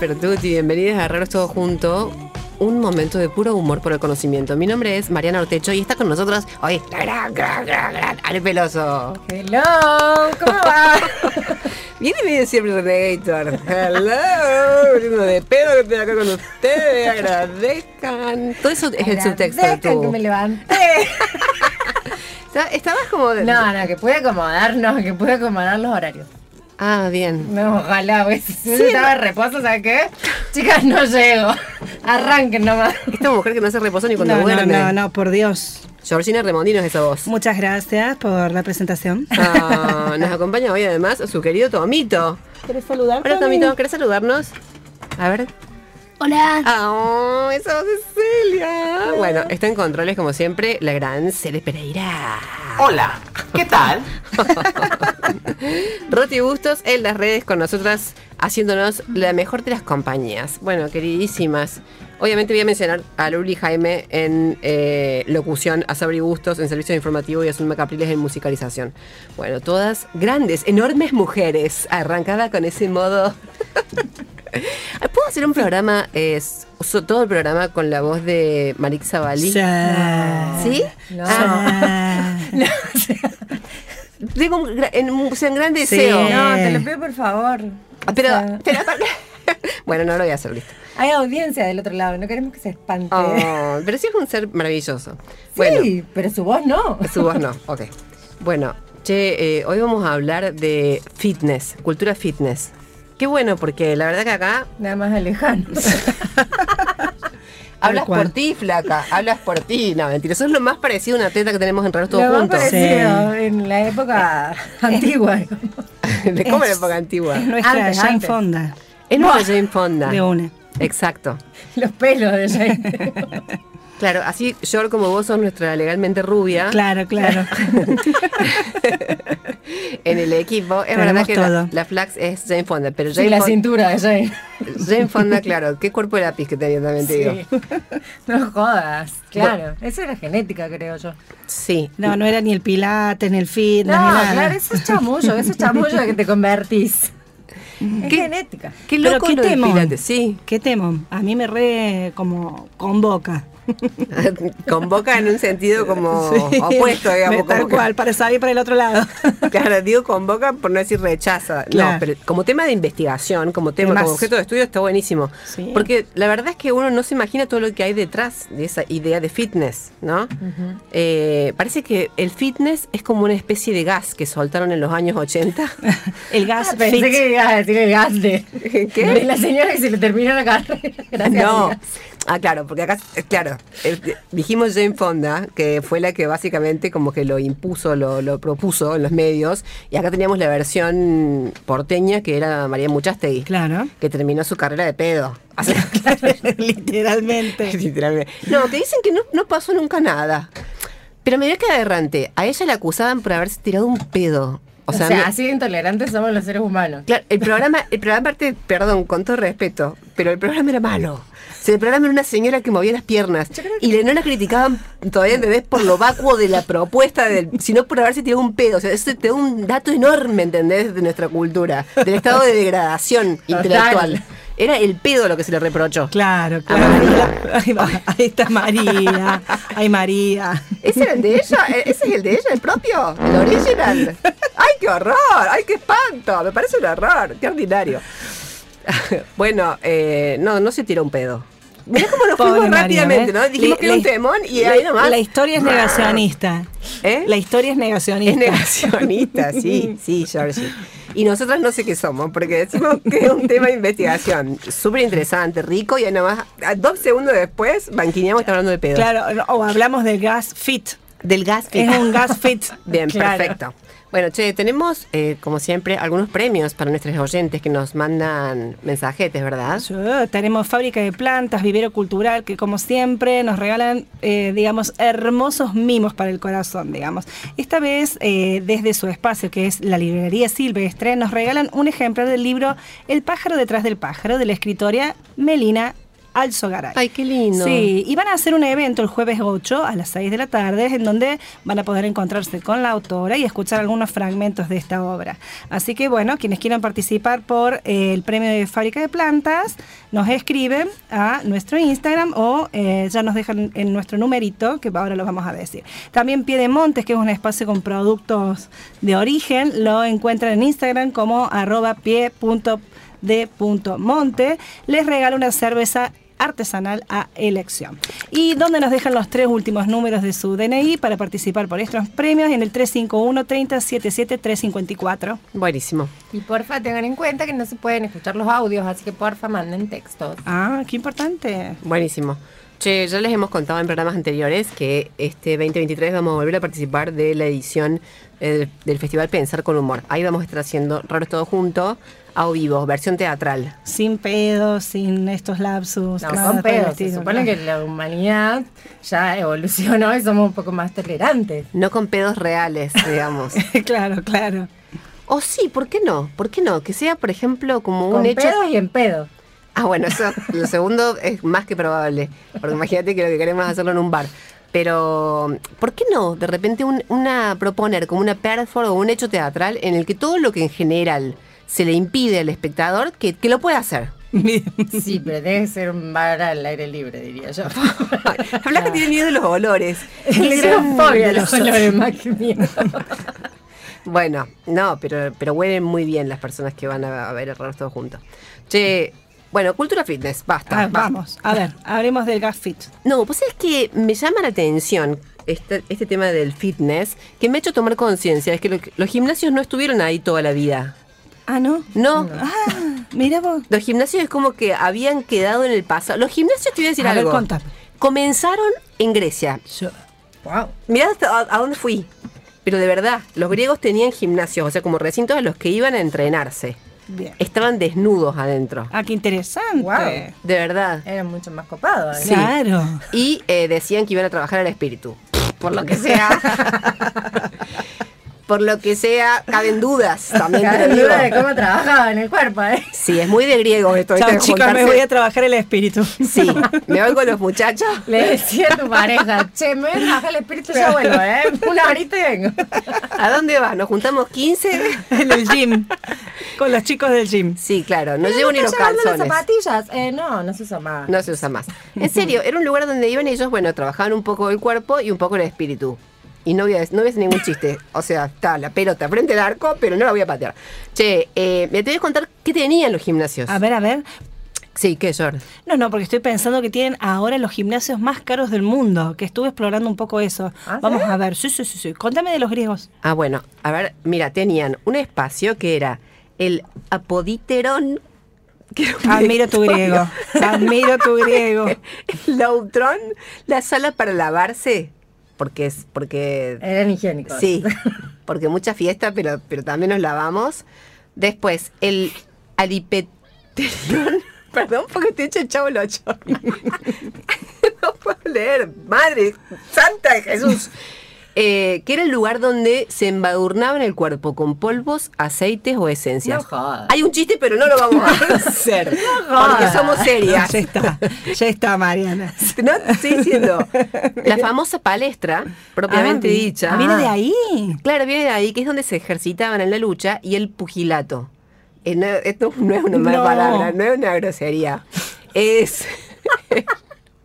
Pertuti. Bienvenidas a Raros Todo Junto. Un momento de puro humor por el conocimiento. Mi nombre es Mariana Ortecho y está con nosotros hoy la gran, gran, gran, gran Ale Peloso. Hello, ¿cómo va? Viene viene siempre Renegator. Hello. De pedo que estoy acá con ustedes. Agradezcan. Todo eso es el subtexto de Agradezcan que me levanté. Estabas como. de- No, no, que puede acomodarnos, que puede acomodar los horarios. Ah, bien. No, ojalá, pues si uno estaba de reposo, ¿sabes qué? Chicas, no llego. Arranquen nomás. Esta mujer que no se reposa ni cuando No, no, duerme. no, no, por Dios. Georgina Remondino es esa voz. Muchas gracias por la presentación. Ah, nos acompaña hoy además su querido Tomito. ¿Quieres saludar? Hola Tomito, ¿querés saludarnos? A ver. Hola. Ah, esa voz es Celia. Bueno, está en controles como siempre la gran Cele Pereira. Hola, ¿qué tal? Roti Bustos en las redes con nosotras haciéndonos la mejor de las compañías. Bueno, queridísimas. Obviamente voy a mencionar a Luli Jaime en eh, locución, a Sabri Bustos en servicio informativo y a Zulma Capriles en musicalización. Bueno, todas grandes, enormes mujeres, arrancada con ese modo. ¿Puedo hacer un programa, eh, so- todo el programa con la voz de Marik Zavalí? ¿Sí? No. Ah, No, o sea, tengo un, gra- en, un- o sea, un gran Sí. deseo. no, te lo pido por favor. Ah, Pero, pero- bueno, no lo voy a hacer, listo. hay audiencia del otro lado, no queremos que se espante. Oh, pero sí es un ser maravilloso. sí, Bueno, pero su voz no. su voz no, ok. Bueno, che, eh, hoy vamos a hablar de fitness, cultura fitness. Qué bueno, porque la verdad que acá Nada más alejano. hablas por ti, flaca, hablas por ti. No, mentira, eso es lo más parecido a una teta que tenemos en Raros Todos Lo más Juntos. parecido en la época antigua. digamos. de cómo en la época antigua. Nuestra Antes, Jane antes. Fonda. Es nuestra Jane Fonda. De una. Exacto. Los pelos de Jane. Claro, así yo como vos sos nuestra legalmente rubia. Claro, claro. en el equipo. Es Tenemos verdad que la, la Flax es Jane Fonda, pero Sí, Jane, la Fon- cintura de Jane. Jane Fonda, claro, qué cuerpo de lápiz que tenía también te digo. Sí. No jodas. Claro, eso era genética, creo yo. Sí. No, no era ni el pilates, ni el fitness, No, ni nada. claro, eso es chamullo, eso es chamullo que te convertís. Es ¿Qué? genética. Qué Pero loco qué lo temón. pilates, sí. ¿Qué temo? A mí me re como convoca. Convoca en un sentido como Sí. opuesto, digamos. Tal como que- cual, para salir para el otro lado. Claro, digo convoca por no decir rechaza. No, pero como tema de investigación, como tema, como objeto de estudio está buenísimo. Sí. Porque la verdad es que uno no se imagina todo lo que hay detrás de esa idea de fitness, ¿no? Eh, parece que el fitness es como una especie de gas que soltaron en los años 80. El gas Ah, Pensé fit. que ibas a decir el gas de, ¿Qué? de la señora que se le terminó la carrera. Gracias. No. Ah, claro, porque acá, eh, claro, eh, dijimos Jane Fonda, que fue la que básicamente como que lo impuso, lo, lo propuso en los medios, y acá teníamos la versión porteña que era María Muchastegui, Claro. que terminó su carrera de pedo. Literalmente. literalmente. No, que dicen que no, no pasó nunca nada. Pero me dio que aberrante. A ella la acusaban por haberse tirado un pedo. O O sea, me- así de intolerantes somos los seres humanos. Claro, el programa, el programa aparte, perdón, con todo respeto, pero el programa era malo. O sea, el programa era una señora que movía las piernas. Y le- no la criticaban todavía, ¿entendés? Por lo vacuo de la propuesta, del, sino por haberse tirado un pedo. O sea, eso te da un dato enorme, ¿entendés? De nuestra cultura, del estado de degradación Total. intelectual. Era el pedo lo que se le reprochó. Claro, claro. Ahí, va, ahí está María. Ay, María. ¿Ese era el de ella? ¿E- ¿Ese es el de ella, el propio? ¿El original? ¡Ay, qué horror! ¡Ay, qué espanto! Me parece un horror. ¡Qué ordinario! bueno, eh, no, no se tiró un pedo. Mirá cómo nos Pobre fuimos rápidamente, ¿ves? ¿no? Dijimos que era un temón y ahí nomás. La historia es negacionista. ¿Eh? La historia es Es negacionista. negacionista, sí, sí, Georgie. Y nosotros no sé qué somos, porque decimos que es un tema de investigación súper interesante, rico, y ahí nomás, dos segundos después, banquineamos y está hablando de pedo. Claro, o hablamos del gas fit. Del gas. Es un gas fit. Bien, Claro. perfecto. Bueno, che, tenemos, eh, como siempre, algunos premios para nuestros oyentes que nos mandan mensajetes, ¿verdad? Sí, tenemos fábrica de plantas, vivero cultural, que como siempre nos regalan, eh, digamos, hermosos mimos para el corazón, digamos. Esta vez, eh, desde su espacio, que es la librería Silvestre, nos regalan un ejemplar del libro El pájaro detrás del pájaro, de la escritora Melina Alzogaray. Ay, qué lindo. Sí, y van a hacer un evento el jueves 8 a las 6 de la tarde, en donde van a poder encontrarse con la autora y escuchar algunos fragmentos de esta obra. Así que, bueno, quienes quieran participar por eh, el premio de Fábrica de Plantas, nos escriben a nuestro Instagram o eh, ya nos dejan en nuestro numerito, que ahora lo vamos a decir. También Pie de Montes, que es un espacio con productos de origen, lo encuentran en Instagram como arroba pie.de.monte. Les regala una cerveza artesanal a elección. Y donde nos dejan los tres últimos números de su DNI para participar por estos premios en el 351 3077 354. Buenísimo. Y porfa, tengan en cuenta que no se pueden escuchar los audios, así que porfa, manden textos. Ah, qué importante. Buenísimo. Che, ya les hemos contado en programas anteriores que este 2023 vamos a volver a participar de la edición eh, del Festival Pensar con Humor. Ahí vamos a estar haciendo Raros Todo Junto, a vivo, versión teatral. Sin pedos, sin estos lapsus. No, el pedos. Se supone que la humanidad ya evolucionó y somos un poco más tolerantes. No con pedos reales, digamos. claro, claro. O sí, ¿por qué no? ¿Por qué no? Que sea, por ejemplo, como un Con hecho. pedos y en pedo. Ah, bueno, eso, lo segundo es más que probable. Porque imagínate que lo que queremos es hacerlo en un bar. Pero, ¿por qué no? De repente un- una proponer como una performance o un hecho teatral en el que todo lo que en general se le impide al espectador, que, que lo pueda hacer. Sí, pero debe ser un bar al aire libre, diría yo. Hablas que tiene miedo de los olores. Le gran fobia a los olores más que miedo. Bueno, no, pero, pero huelen muy bien las personas que van a, a ver Raros todos juntos. Che, bueno, cultura fitness, basta. Ah, basta. vamos, a ver, hablemos del gas fit. No, pues es que me llama la atención este, este tema del fitness, que me ha hecho tomar conciencia, es que lo- los gimnasios no estuvieron ahí toda la vida. Ah, ¿no? No, Ah, mira vos. los gimnasios es como que habían quedado en el pasado. Los gimnasios, te voy a decir A ver, algo, contame. comenzaron en Grecia. Yo- Wow. Mirá hasta a, a dónde fui. Pero de verdad, los griegos tenían gimnasios, o sea, como recintos a los que iban a entrenarse. Bien. Estaban desnudos adentro. Ah, qué interesante. Guau. De verdad. Era mucho más copado. ¿eh? Sí. Claro. Y eh, decían que iban a trabajar al espíritu. Por lo que sea. Por lo que sea, caben dudas. También te Cada lo digo. duda de cómo trabajaba en el cuerpo, ¿eh? Sí, es muy de griego esto. Chao, chicas, me voy a trabajar el espíritu. Sí, me voy con los muchachos. Le decía a tu pareja, che, me voy a trabajar el espíritu, ya vuelvo, ¿eh? Una horita y vengo. ¿A dónde vas? ¿Nos juntamos 15? en el gym. Con los chicos del gym. Sí, claro, no llevo ni los ¿Estás llevando calzones. las zapatillas? Eh, no, no se usa más. No se usa más. En serio, era un lugar donde iban ellos, bueno, trabajaban un poco el cuerpo y un poco el espíritu. Y no voy a, no voy a hacer ningún chiste. O sea, está la pelota frente al arco, pero no la voy a patear. Che, eh, me te voy a contar qué tenían los gimnasios. A ver, a ver. Sí, ¿qué, George? No, no, porque estoy pensando que tienen ahora los gimnasios más caros del mundo, que estuve explorando un poco eso. ¿Ah, Vamos sí? a ver, sí, sí, sí, sí. Contame de los griegos. Ah, bueno, a ver, mira, tenían un espacio que era el apoditerón. que era un Admiro tu griego. Admiro tu griego. El lautrón, la sala para lavarse, porque es, porque Eran higiénicos. sí, porque mucha fiesta, pero, pero también nos lavamos. Después, el alipeterión, perdón porque estoy hecho el chavo el ocho. no puedo leer, madre santa de Jesús. Eh, que era el lugar donde se embadurnaban el cuerpo con polvos, aceites o esencias. No. Hay un chiste, pero no lo vamos a hacer. porque somos serias. Ya está, ya está, Mariana. No, estoy diciendo. La famosa palestra, propiamente Ah, dicha. Viene de ahí. Claro, viene de ahí, que es donde se ejercitaban en la lucha y el pugilato. eh, no, esto no es una mala No. palabra, no es una grosería. Es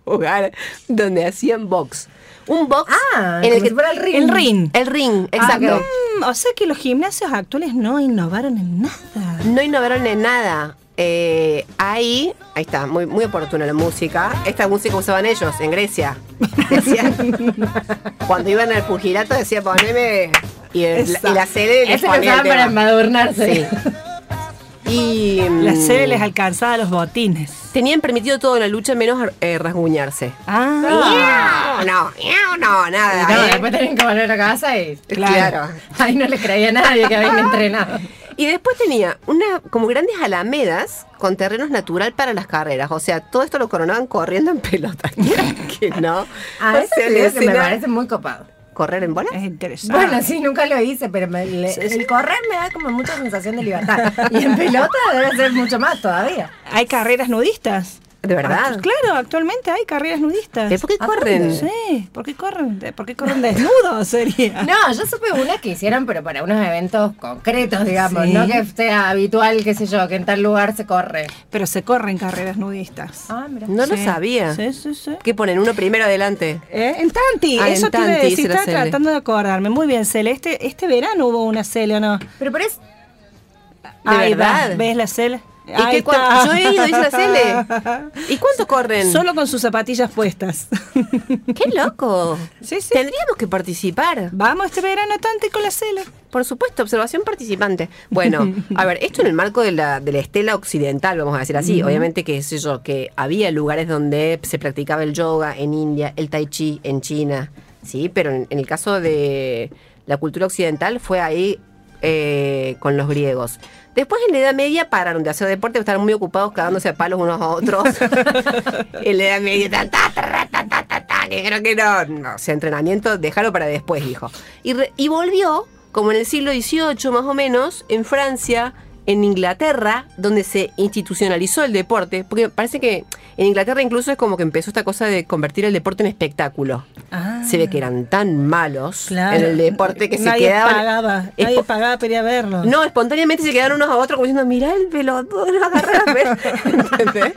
un lugar donde hacían box. Un box Ah, en el que si fuera el ring. El ring. el ring, exacto. Mm, o sea que los gimnasios actuales no innovaron en nada. No innovaron en nada. Eh, ahí, ahí está, muy, muy oportuna la música. Esta música usaban ellos en Grecia. Cuando iban al pugilato decía poneme y, el- y la sede Ese usaban para tema. embadurnarse. Sí. Y La mm, sede les alcanzaba los botines. tenían permitido todo en la lucha menos eh, rasguñarse. Ah, No, no, nada. No, ¿eh? después tenían que volver a casa y. Claro. Ahí no les creía a nadie que habían entrenado. Y después tenía una como grandes alamedas con terrenos natural para las carreras. O sea, todo esto lo coronaban corriendo en pelota. que no. Ah, O sea, que me parece muy copado. ¿Correr en bola? es interesante. Bueno, sí, nunca lo hice, pero me- le- el correr me da como mucha sensación de libertad. Y en pelota debe ser mucho más todavía. Hay carreras nudistas. ¿De verdad? Actu- Claro, actualmente hay carreras nudistas. ¿De por qué ¿A corren? Sí, ¿por qué corren? De- ¿Por qué corren desnudos? Sería. No, yo supe una que hicieron, pero para unos eventos concretos, digamos. Sí. No que sea habitual, qué sé yo, que en tal lugar se corre. Pero se corren carreras nudistas. Ah, mira. No lo sabía. Sí, sí, sí. ¿Qué ponen? Uno primero adelante. ¿Eh? En Tanti, Ah, en eso te iba a Tanti, decir, la estaba tratando de acordarme. Muy bien, Cele. Este, este verano hubo una Cele, ¿o no? Pero por eso. Ahí verdad? ¿ves la Cele? ¿Y. Yo he ido, hice la Cele. ¿Y cuánto corren? Solo con sus zapatillas puestas. ¡Qué loco! Sí, sí. Tendríamos que participar. Vamos este verano a Tanti con la Cele. Por supuesto, observación participante. Bueno, a ver, esto en el marco de la, de la estela occidental, vamos a decir así. Obviamente que sé yo, que había lugares donde se practicaba el yoga en India, el tai chi en China, sí, pero en, en el caso de la cultura occidental fue ahí eh, con los griegos. Después en la Edad Media pararon de hacer deporte, estaban muy ocupados cagándose a palos unos a otros. en la Edad Media, ta, ta, ta, ta, que creo que no, no, o sea, entrenamiento, déjalo para después, dijo. Y, re- y volvió, como en el siglo XVIII más o menos, en Francia, en Inglaterra, donde se institucionalizó el deporte, porque parece que en Inglaterra incluso es como que empezó esta cosa de convertir el deporte en espectáculo. Ah, Se ve que eran tan malos claro. en el deporte que nadie se quedaban. Pagaba, nadie pagaba para ir a verlo. no, espontáneamente se quedaron unos a otros como diciendo, mirá el pelotudo, lo agarré a ver". ¿Entendés?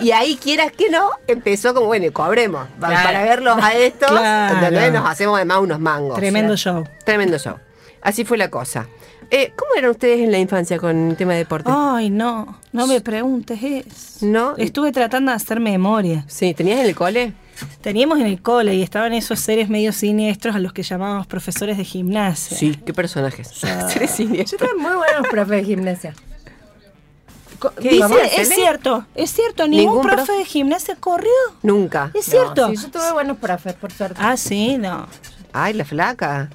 Y ahí, quieras que no, empezó como, bueno, cobremos. Claro. Para verlos a estos, Claro. Nos hacemos además unos mangos. Tremendo show. Tremendo show. Así fue la cosa. Eh, ¿Cómo eran ustedes en la infancia con el tema de deporte? Ay, no, no me preguntes eso. ¿No? Estuve tratando de hacer memoria. Sí, ¿tenías en el cole? Teníamos en el cole y estaban esos seres medio siniestros a los que llamábamos profesores de gimnasia. Sí, qué personajes. Seres Yo siniestros. tuve muy buenos profes de gimnasia. Co- ¿Qué Dice, es cierto, es cierto, ningún, ¿Ningún profe profe? de gimnasia corrió. Nunca. Es cierto. No, sí, yo tuve buenos profes, por suerte. Ah, sí, no. Ay, la flaca.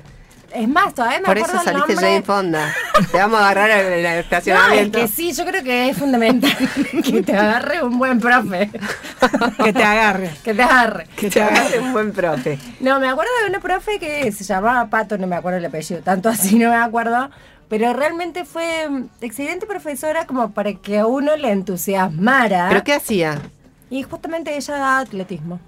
Es más, todavía me Por eso acuerdo el saliste nombre. Jane Fonda. Te vamos a agarrar en el No, es estacionamiento. que sí, yo creo que es fundamental que te agarre un buen profe. Que te agarre. Que te agarre. Que te agarre un buen profe. No, me acuerdo de una profe que se llamaba Pato, no me acuerdo el apellido, tanto así no me acuerdo, pero realmente fue excelente profesora como para que a uno le entusiasmara. ¿Pero qué hacía? Y justamente ella da atletismo.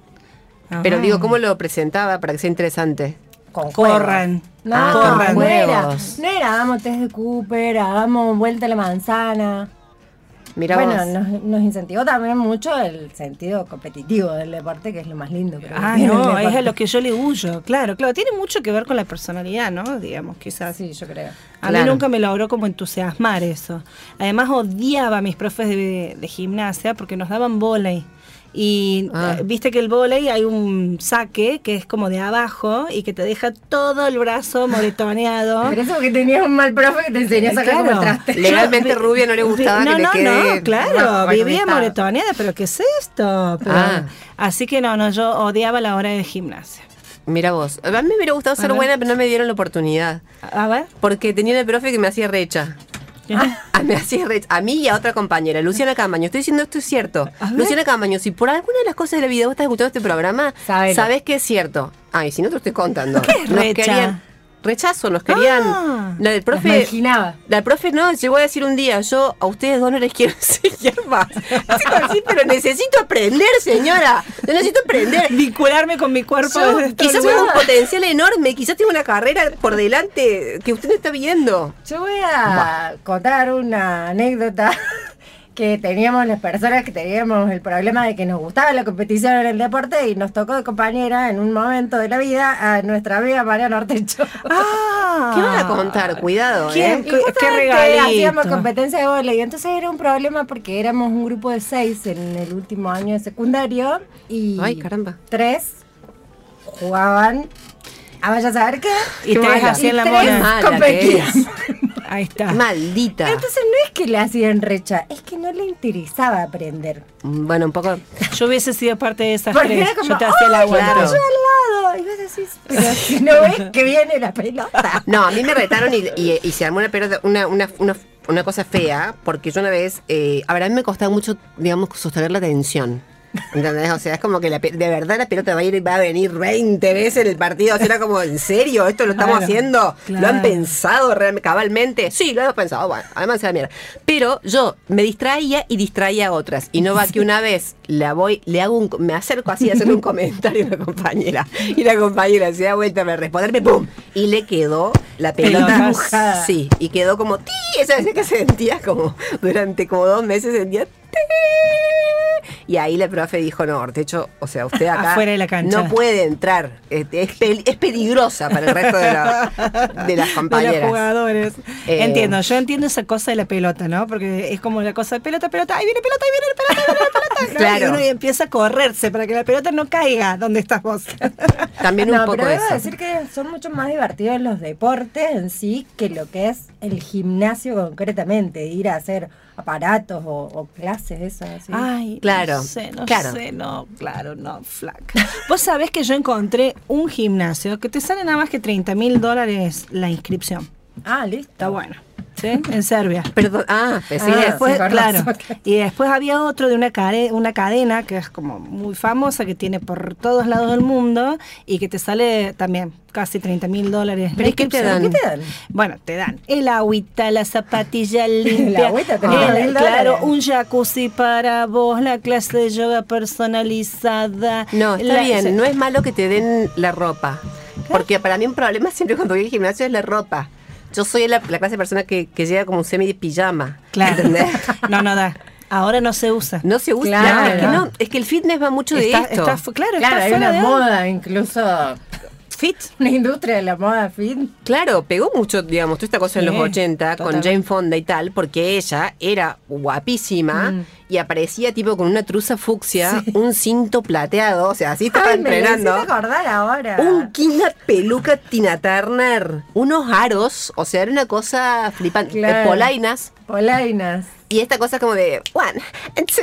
Pero Ajá. digo, ¿cómo lo presentaba para que sea interesante? Con Corran. juegos. No, Ah, corran. no era, juegos. no era, hagamos test de Cooper, hagamos vuelta a la manzana. Mira bueno, vos. nos, nos incentivó también mucho el sentido competitivo del deporte, que es lo más lindo. creo que Ah, no, es a lo que yo le huyo. Claro, claro, tiene mucho que ver con la personalidad, ¿no? Digamos, quizás. Sí, yo creo. A mí nunca me logró como entusiasmar eso. Además odiaba a mis profes de, de gimnasia porque nos daban volei. Y Ah. eh, viste que el volei hay un saque que es como de abajo y que te deja todo el brazo moretoneado. Pero eso porque tenías un mal profe que te enseñó a sacar como el traste. Legalmente Yo- rubia no le gustaba no, que le no, quede- No, claro, No, vivía moretoneada, pero ¿qué es esto? Pero- Ah. Así que no, no, yo odiaba la hora de gimnasia. Mira vos. A mí me hubiera gustado ser ver. buena, pero no me dieron la oportunidad. A a ver. Porque tenía una profe que me hacía recha. Ah, me hacía recha. A mí y a otra compañera, Luciana Camaño. Estoy diciendo esto es cierto. Luciana Camaño, si por alguna de las cosas de la vida vos estás escuchando este programa, sabés que es cierto. Ay, si no te lo estoy contando. ¿Qué es Nos recha? querían- rechazo, nos querían. Ah. la del profe. marginaba. La profe no llegó a decir un día, yo a ustedes dos no les quiero enseñar más. Así pero necesito aprender, señora. Yo necesito aprender. Vincularme con mi cuerpo. Yo quizás tengo un potencial enorme, quizás tengo una carrera por delante que usted no está viendo. Yo voy a contar una anécdota que teníamos las personas que teníamos el problema de que nos gustaba la competición en el deporte y nos tocó de compañera en un momento de la vida a nuestra amiga Mariana Ortecho. Ah. ¿Qué van a contar? Cuidado, ¿Quién? ¿eh? ¿Qué- qué regalito? hacíamos competencia de vóley. Entonces era un problema porque éramos un grupo de seis en el último año de secundario y Ay, caramba. tres jugaban a vaya a saber qué. Y tres hacían la Y tres Qué mona. competían. Ahí está. Maldita. Entonces no es que le hacían recha, es que no le interesaba aprender. Bueno, un poco. Yo hubiese sido parte de esas Porque tres. era como, Yo te hacía la ¡ay, yo vuelta. lado! Y vos decís, pero si no ves que viene la pelota. No, a mí me retaron y, y- y se armó una, pelota- una, una, una, una cosa fea, porque yo una vez, eh, a ver, a mí me costaba mucho, digamos, sostener la tensión. ¿Entendés? O sea, es como que la de verdad la pelota va a ir va a venir 20 veces en el partido. O sea, era como, ¿en serio? ¿Esto lo estamos Claro, haciendo? ¿Lo han claro. pensado realmente, cabalmente? Sí, lo hemos pensado. Bueno, además de la mierda. Pero yo me distraía y distraía a otras. Y no va que una vez la voy, le hago un, me acerco así a hacerle un comentario a una compañera. Y la compañera se da vuelta a responderme, ¡pum! Y le quedó la pelota. Mojada. Sí, y quedó como ti, esa vez que sentía como durante como dos meses sentía. Y ahí la profe dijo, no, Ortecho, o sea, usted acá de la no puede entrar. Este, Es, pel- es peligrosa para el resto de, la- de las de los compañeras. jugadores. Eh, Entiendo, yo entiendo esa cosa de la pelota, ¿no? Porque es como la cosa de pelota, pelota, ahí viene pelota, ahí viene pelota, ahí viene pelota. ¿no? Claro. Y uno empieza a correrse para que la pelota no caiga donde estás vos. También un no, poco pero debo eso. decir que son mucho más divertidos los deportes en sí que lo que es el gimnasio concretamente, ir a hacer aparatos o, o clases, eso así. Ay, Claro, no sé, no claro. sé, no, claro, no, flaca. Vos sabés que yo encontré un gimnasio que te sale nada más que 30 mil dólares la inscripción. Ah, listo. Está bueno. ¿Sí? En Serbia. Perdón, ah, pues sí, Ah, después, sí, claro, y después había otro de una, care- una cadena que es como muy famosa, que tiene por todos lados del mundo y que te sale también casi 30 mil dólares. ¿Pero qué te dan? ¿Qué te dan? Bueno, te dan el agüita, la zapatilla limpia, agüita, el- 30 mil claro, un jacuzzi para vos, la clase de yoga personalizada. No, está la- bien, no es malo que te den la ropa. Porque para mí un problema siempre cuando voy al gimnasio es la ropa. Yo soy la, la clase de persona que, que llega como un semi de pijama. Claro. ¿Entendés? No, no da. Ahora no se usa. No se usa. Claro. es que no, es que el fitness va mucho de esto. está claro, Claro, está hay fuera una de moda, incluso fit. una industria de la moda fit. Claro, pegó mucho, digamos, toda esta cosa en los 80 con. Jane Fonda y tal, porque ella era guapísima Mm. Y aparecía tipo con una truza fucsia, un cinto plateado, o sea, así estaba Ay, me entrenando. hiciste acordar ahora. Un, una peluca Tina Turner, unos aros, o sea, era una cosa flipante. Claro. Eh, polainas. Polainas. Y esta cosa como de one, and two,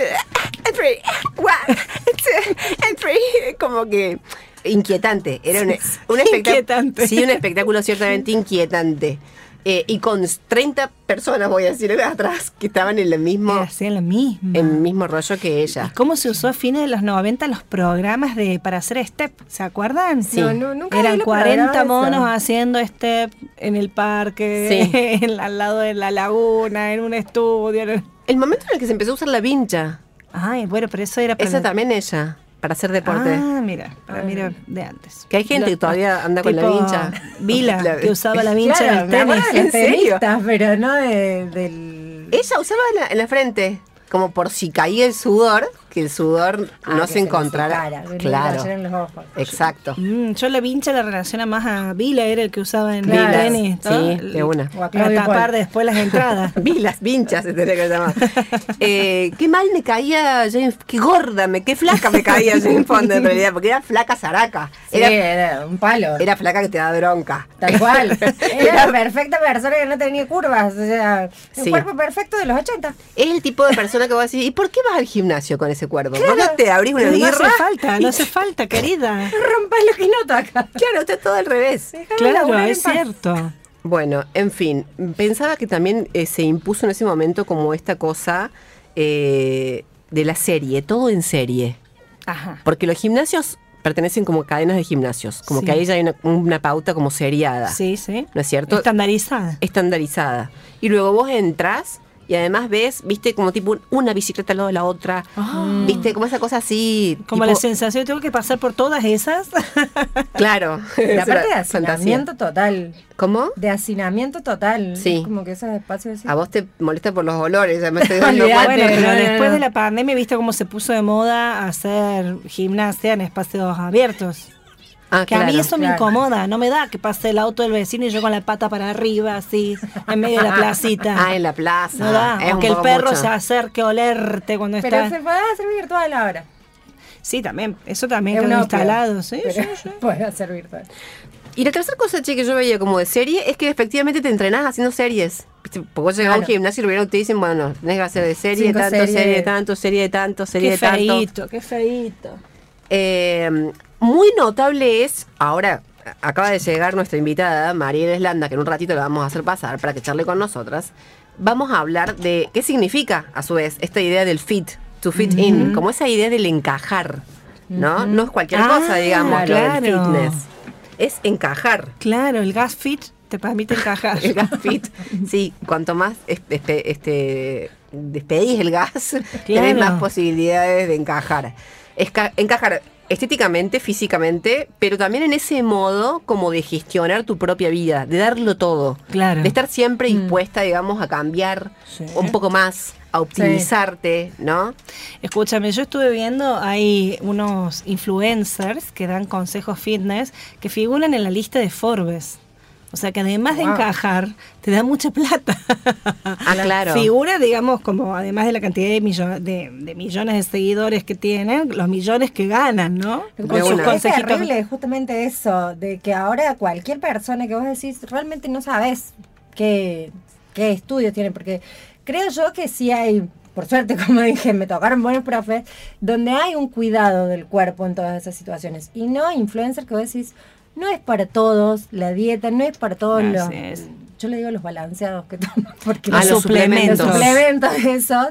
and three, one, and two, and three, como que inquietante. Era un, un espectáculo. Inquietante. Sí, un espectáculo ciertamente inquietante. Eh, y con 30 personas, voy a decir, atrás, que estaban en el mismo, Hacían lo mismo. en el mismo rollo que ¿Y ella. cómo se usó a fines de los 90 los programas de para hacer step? ¿Se acuerdan? Sí. No, no, nunca Eran los 40 programas monos haciendo step en el parque, en- al lado de la laguna, en un estudio. en- El momento en el que se empezó a usar la vincha, Ay, bueno, pero eso era para... esa también ella, para hacer deporte. Ah, mira, para mí era de antes. Que hay gente que todavía anda con la vincha. Vila, La- que usaba la vincha Claro, del tenis. los ¿En tenistas, pero no de, del... Ella usaba en la, en la frente, como por si caía el sudor, que el sudor Ah, no que se le encontrara. secara, que no le claro, cayeran los ojos. exacto. Mm, yo la vincha la relaciona más a Vila, era el que usaba en Claro, el tenis. ¿no? sí, de una. O a Para Claudio tapar después las entradas. Vi las vinchas, se tendría que llamar. Eh, qué mal me caía Jane, qué gorda, me, qué flaca me caía Jane Fonda en realidad, porque era flaca zaraca. Sí, Era, era un palo. era flaca que te da bronca. Tal cual. Era la perfecta persona que no tenía curvas. O sea, el Sí. cuerpo perfecto de los 80. Es el tipo de persona que va a decir, ¿y por qué vas al gimnasio con ese cuerpo? ¿Por qué te abrís una no hace falta, no hace falta, querida. Rompa lo que no. Claro, está todo al revés. Claro, es cierto. Bueno, en fin, pensaba que también eh, se impuso en ese momento como esta cosa eh, de la serie, todo en serie. Ajá. Porque los gimnasios pertenecen como cadenas de gimnasios. Como Sí. que ahí ya hay una, una pauta como seriada. Sí, sí. ¿No es cierto? Estandarizada. Estandarizada. Y luego vos entras y además ves, viste, como tipo un- una bicicleta al lado de la otra. Viste, como esa cosa así. Como tipo- la sensación, tengo que pasar por todas esas. Claro. La parte de hacinamiento total. ¿Cómo? De hacinamiento total. Sí. Es Como que esos espacios así. A vos te molesta por los olores, ya me estoy dando cuenta. bueno, pero no, no, después no. de la pandemia, viste cómo se puso de moda hacer gimnasia en espacios abiertos. Ah, Que a mí claro. eso me claro. incomoda, no me da que pase el auto del vecino y yo con la pata para arriba, así, en medio de la placita. Ah, en la plaza. no da. Es O que el perro mucho. se acerque a olerte cuando Pero está. se puede hacer virtual ahora. Sí, también. Eso también Es quedó instalado, sí, Pero sí, sí. Puede hacer virtual. Y la tercera cosa, che, que yo veía como de serie es que efectivamente te entrenás haciendo series. Porque vos llegás a un Claro. gimnasio y primero te dicen, bueno, tenés que hacer de serie, Cinco tanto, series. serie de tanto, serie de tanto, serie Qué de tanto. feíto, qué feíto. Eh, muy notable es, ahora acaba de llegar nuestra invitada, Mariela Eslanda, que en un ratito la vamos a hacer pasar para que charle con nosotras. Vamos a hablar de qué significa, a su vez, esta idea del fit, to fit in, como esa idea del encajar, ¿no? No es cualquier Ah, cosa, digamos, lo del claro. fitness. Es encajar. Claro, el gas fit te permite encajar. El gas fit. Sí, cuanto más es- espe- este, despedís el gas, tenés más posibilidades de encajar. Esca- encajar estéticamente, físicamente, pero también en ese modo como de gestionar tu propia vida, de darlo todo. Claro. De estar siempre dispuesta, digamos, a cambiar Sí. un poco más, a optimizarte, ¿no? Escúchame, yo estuve viendo, hay unos influencers que dan consejos fitness que figuran en la lista de Forbes. O sea que además de Wow. encajar, te da mucha plata. Ah, claro. Figura, digamos, como además de la cantidad de, millo- de, de millones de seguidores que tienen, los millones que ganan, ¿no? De pasa es terrible justamente eso, de que ahora cualquier persona que vos decís realmente no sabes qué, qué estudios tiene, porque creo yo que sí hay, por suerte, como dije, me tocaron buenos profes, donde hay un cuidado del cuerpo en todas esas situaciones. Y no influencer que vos decís, no es para todos la dieta, no es para todos los... Yo le digo los balanceados que toman, porque Ah, los suplementos. los suplementos esos.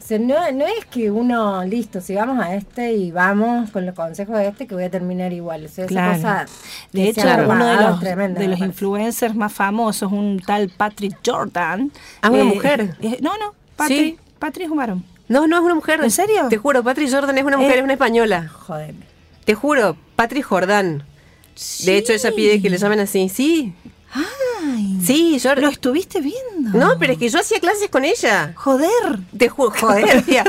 O sea, no, no es que uno, listo, si vamos a este y vamos con los consejos de este, que voy a terminar igual. O sea, esa cosa De hecho, uno de los, tremenda, de los influencers más famosos, un tal Patrick Jordan. Ah, una mujer. eh, no, no, Patrick, Sí. Patrick es un varón. No, no es una mujer. ¿En serio? Te juro, Patrick Jordan es una mujer, Eh. es una española. Joder. Te juro, Patrick Jordan. De hecho, ella pide que le llamen así. Sí, Ay, sí, yo. lo estuviste viendo. No, pero es que yo hacía clases con ella. Joder. Te juro, joder, tía.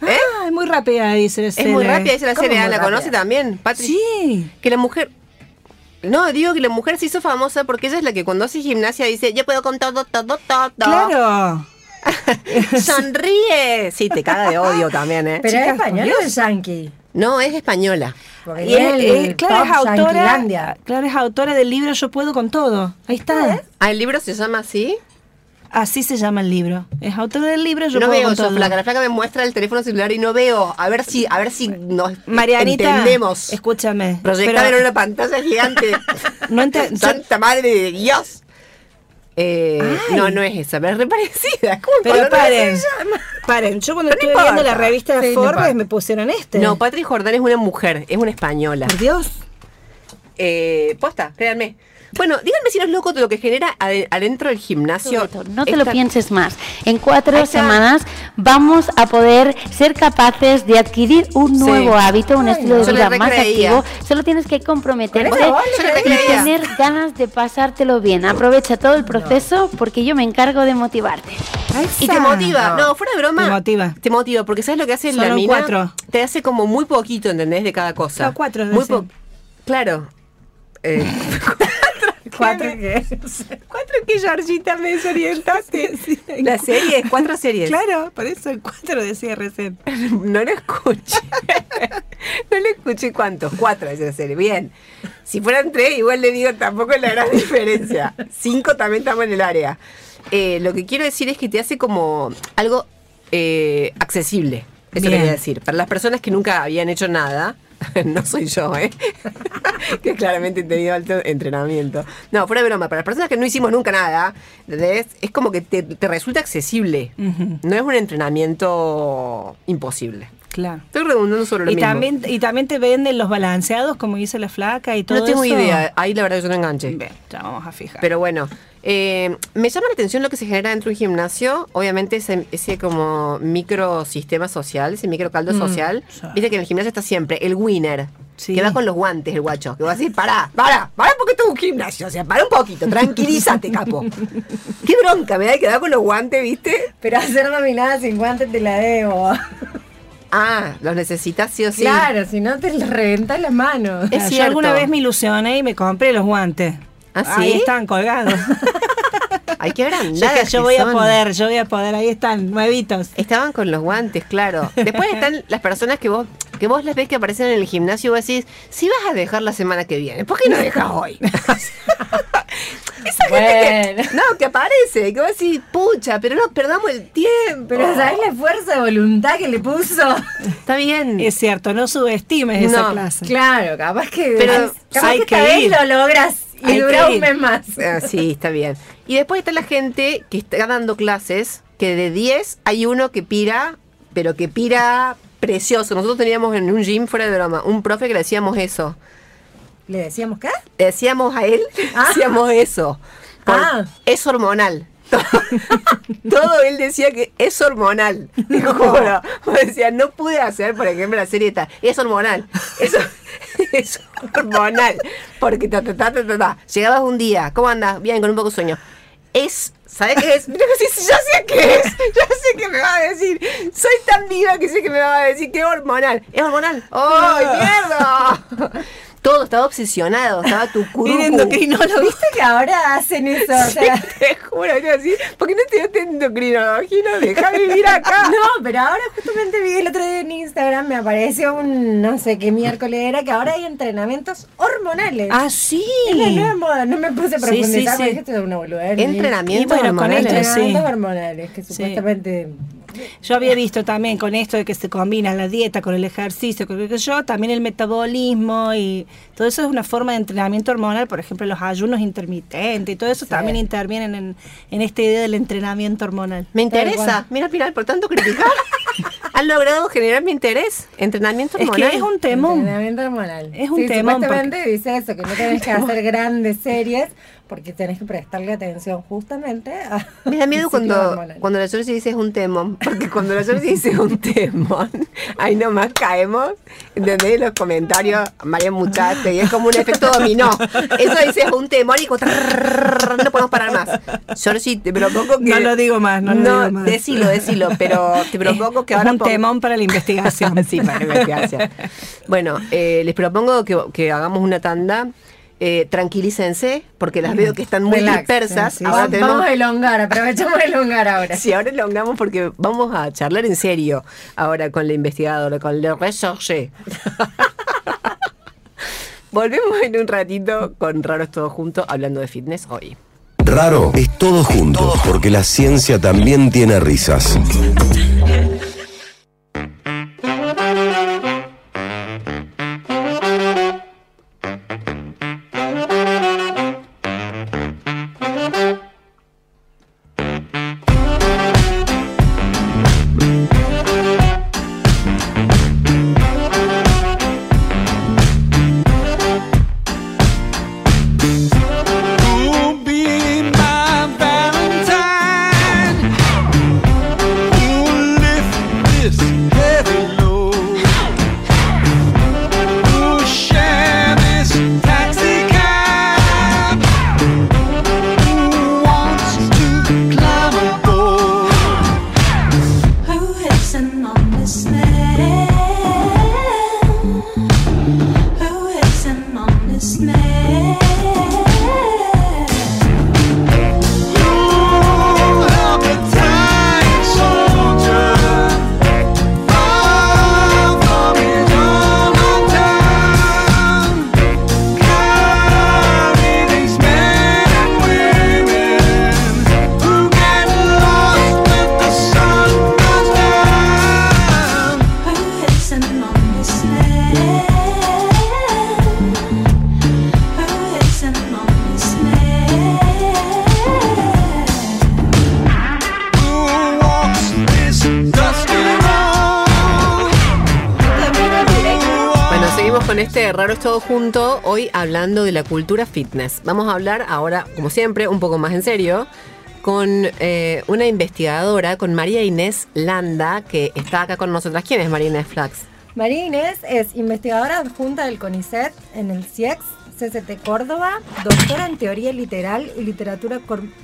¿Eh? Ah, es muy rápida, dice Es muy rápida, ella la ¿Cómo serie, la conoce también, Patrick. Sí. Que la mujer. No, digo que la mujer se hizo famosa porque ella es la que cuando hace gimnasia dice, yo puedo con todo, todo, todo. Claro. Sonríe. Sí, te caga de odio también, ¿eh? Pero Chicas, es español por o es yankee. No, es española. Porque eh, claro, es autora, yanquilandia. claro, es autora del libro Yo puedo con todo. Ahí está. Ah, el libro se llama así. Así se llama el libro. Es autora del libro Yo no puedo veo yo, flaca. La flaca me muestra el teléfono celular y no veo. A ver si, a ver si nos Marianita, entendemos. escúchame. Proyectar pero en una pantalla gigante. No Santa madre de Dios. Eh, no, no es esa, pero es re parecida. Es como un Pero paren, paren. Yo cuando no estuve viendo la revista Sí, Forbes me pusieron este. No, Patrick Jordan es una mujer, es una española. por Dios. Eh, posta, créanme. Bueno, díganme si no es loco todo lo que genera ade- adentro del gimnasio. No te lo pienses más. En cuatro semanas vamos a poder ser capaces de adquirir un Sí. nuevo hábito, un Ay, estilo no. de vida más activo. Solo tienes que comprometerte y tener ganas de pasártelo bien. Aprovecha todo el proceso porque yo me encargo de motivarte. Y te motiva. No, fuera de broma. Te motiva. Te motiva, porque ¿sabes lo que hace la Solo mina? cuatro. Te hace como muy poquito, ¿entendés? De cada cosa. Cuatro, Muy Claro. Eh, Cuatro que cuatro que Georgita me desorientaste. La serie, cuatro series. Claro, por eso el 4 decía recién. No lo escuché. no lo escuché cuántos. Cuatro es la serie. Bien. Si fueran tres, igual le digo tampoco es la gran diferencia. Cinco también estamos en el área. Eh, lo que quiero decir es que te hace como algo eh, accesible. Eso quería decir. Para las personas que nunca habían hecho nada. No soy yo, ¿eh? que claramente he tenido alto entrenamiento. No, fuera de broma, para las personas que no hicimos nunca nada, ¿entendés? es como que te, te resulta accesible. No es un entrenamiento imposible. Claro. Estoy redundando sobre lo Y mismo. también, y también te venden los balanceados, como dice la flaca y todo no tengo eso. idea. Ahí la verdad yo no enganché. Bien, ya vamos a fijar. Pero bueno, eh, me llama la atención lo que se genera dentro de un gimnasio. Obviamente ese, ese como microsistema social, ese microcaldo social. sí. Viste que en el gimnasio está siempre el winner. Sí. Que va con los guantes el guacho. Que va a decir, pará, pará, pará porque esto es un gimnasio. O sea, pará un poquito, tranquilízate, capo. Qué bronca me da que va con los guantes, ¿viste? Pero hacer dominada sin guantes te la debo. Ah, los necesitas sí o sí. Claro, si no te reventas las manos. Es yo cierto. alguna vez me ilusioné y me compré los guantes. ¿Ah, sí? Ahí están colgados. Hay que ver yo voy a poder, yo voy a poder. Ahí están, nuevitos. Estaban con los guantes, claro. Después están las personas que vos que vos les ves que aparecen en el gimnasio y vos decís, si vas a dejar la semana que viene, ¿por qué no dejas hoy? Esa gente Bueno. que, no, que aparece, que vos decís, pucha, pero no perdamos el tiempo. Pero ¿sabes la fuerza de voluntad que le puso? Está bien. Es cierto, no subestimes esa No, clase. Claro, capaz que. Pero capaz hay que que esta vez lo logras y dura un mes más. Ah, sí, está bien. Y después está la gente que está dando clases, que de 10 hay uno que pira, pero que pira precioso. Nosotros teníamos en un gym, fuera de broma, un profe que le decíamos eso. ¿Le decíamos qué? Le decíamos a él, Ah. decíamos eso. Ah. Es hormonal. Todo, todo él decía que es hormonal. Te juro. O decía, no pude hacer, por ejemplo, la serie tal. Es hormonal. Eso es hormonal. Porque ta, ta, ta, ta, ta, llegabas un día, ¿cómo andas? Bien, con un poco de sueño. Es, ¿sabes qué es? Mira, sí, sí, ya sé qué es. Ya sé qué me va a decir. Soy tan viva que sé que me va a decir que es hormonal. Es hormonal. ¡Ay, mierda! Todo estaba obsesionado, estaba tu endocrinólogo. ¿Viste que ahora hacen eso? O sea, Te juro, yo así, ¿por qué no estudiaste endocrinología? No, deja vivir acá. No, pero ahora justamente vi el otro día en Instagram, me apareció un no sé qué miércoles era, que ahora hay entrenamientos hormonales. Ah, sí. Es la nueva moda, no me puse a Sí, profundizar sí, sí. dije esto es una boludez. Entrenamiento Y bueno, con hormonal. esto es- Entrenamientos sí. hormonales, que supuestamente... Yo había visto también con esto de que se combina la dieta con el ejercicio, con lo que yo, también el metabolismo y todo eso es una forma de entrenamiento hormonal, por ejemplo, los ayunos intermitentes y todo eso también intervienen en, en esta idea del entrenamiento hormonal. Me interesa. Mira, Pilar, por tanto criticar. Han logrado generar mi interés. Entrenamiento Es hormonal. que es un temón. Entrenamiento hormonal. Es un sí, temón, Supuestamente dice eso, que no tenés que hacer grandes series porque tenés que prestarle atención justamente a Me da miedo cuando, hormonal. cuando la Georgie dice es un temón, porque cuando la Georgie dice un temón, ahí nomás caemos, ¿entendés? Los comentarios, María Muchacha, y es como un efecto dominó. Eso dice es un temón y como no podemos parar más. Georgie, te propongo que... No lo digo más, no lo digo más. decilo, decilo, pero te propongo que es ahora... un temón para la investigación. sí, para la investigación. Bueno, eh, les propongo que, que hagamos una tanda. Eh, tranquilícense, porque las veo que están muy Relax, dispersas. sí, sí. Ahora Vamos, tenemos- vamos a elongar, aprovechamos de elongar ahora. Sí, ahora elongamos porque vamos a charlar en serio ahora con la investigadora, con Le Recherche. Volvemos en un ratito con Raros Todos Juntos hablando de fitness hoy. Raro es todo junto, porque la ciencia también tiene risas. Hablando de la cultura fitness. Vamos a hablar ahora, como siempre, un poco más en serio, con eh, una investigadora, con María Inés Landa, que está acá con nosotras. ¿Quién es María Inés Flax? María Inés es investigadora adjunta del CONICET en el CIEX, CCT Córdoba, doctora en teoría literal y literatura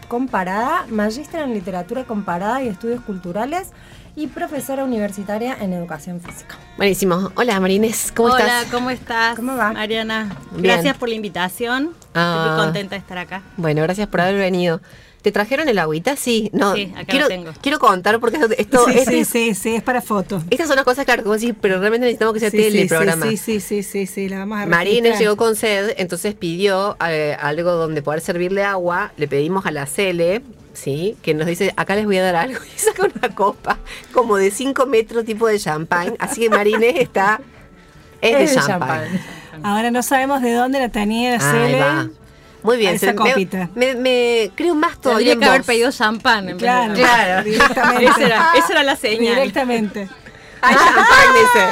comparada, magistra en literatura comparada y estudios culturales y profesora universitaria en educación física. Buenísimo. Hola María Inés, ¿cómo Hola, estás? ¿cómo estás? ¿Cómo va? Mariana, Bien. gracias por la invitación. Ah. Estoy muy contenta de estar acá. Bueno, gracias por haber venido. ¿Te trajeron el agüita? Sí, no. Sí, acá quiero, lo tengo. quiero contar porque esto, esto- Sí, este sí, es- sí, sí, es para fotos. estas son las cosas, claro, que vos decís, pero realmente necesitamos que sea Sí, tele el programa. sí, sí, sí, sí, sí, la vamos a Marina llegó con sed, entonces pidió eh, algo donde poder servirle agua. Le pedimos a la Cele, ¿sí? Que nos dice, acá les voy a dar algo. Y saca una copa como de 5 metros tipo de champán. Así que Marínez está... Es, Es de champán. Ahora no sabemos de dónde la tenía la Ahí Cele. Muy bien. Esa se- copita. Me, me creo más todavía Tendría en que haber pedido champán. en vez de- Claro, Claro. directamente. Esa era, esa era la señal. Directamente. ¡Ay, champán! Dice.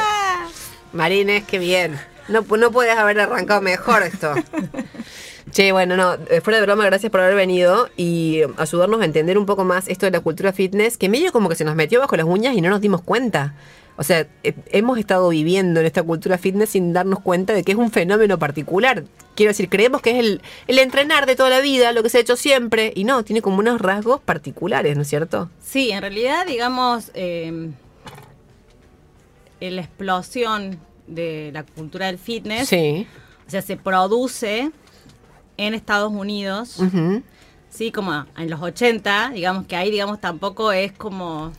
Marínez, qué bien. No, pu- no puedes haber arrancado mejor esto. Che, bueno, no, eh, fuera de broma, gracias por haber venido y eh, ayudarnos a entender un poco más esto de la cultura fitness, que medio como que se nos metió bajo las uñas y no nos dimos cuenta. O sea, hemos estado viviendo en esta cultura fitness sin darnos cuenta de que es un fenómeno particular. Quiero decir, creemos que es el, el entrenar de toda la vida, lo que se ha hecho siempre, y no, tiene como unos rasgos particulares, ¿no es cierto? Sí, en realidad, digamos, eh, la explosión de la cultura del fitness, Sí. o sea, se produce en Estados Unidos, sí, como en los 80, digamos que ahí, digamos, tampoco es como...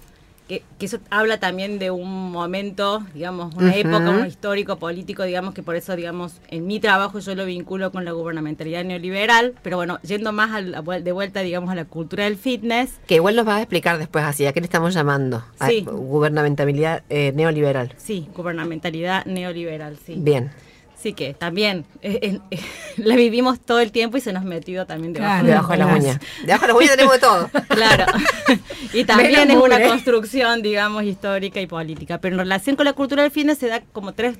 Que, que eso habla también de un momento, digamos, una época, un histórico, político, digamos, que por eso, digamos, en mi trabajo yo lo vinculo con la gubernamentalidad neoliberal, pero bueno, yendo más a de vuelta, digamos, a la cultura del fitness, Que igual nos vas a explicar después así, ¿a qué le estamos llamando? A Sí. gubernamentabilidad eh, neoliberal. sí, gubernamentalidad neoliberal, sí. Bien. Sí que también eh, eh, la vivimos todo el tiempo y se nos metió también debajo, Claro. Debajo de las uñas. Debajo de las uñas tenemos de todo. Claro. y también es una construcción, digamos, histórica y política. Pero en relación con la cultura del fitness se da como tres,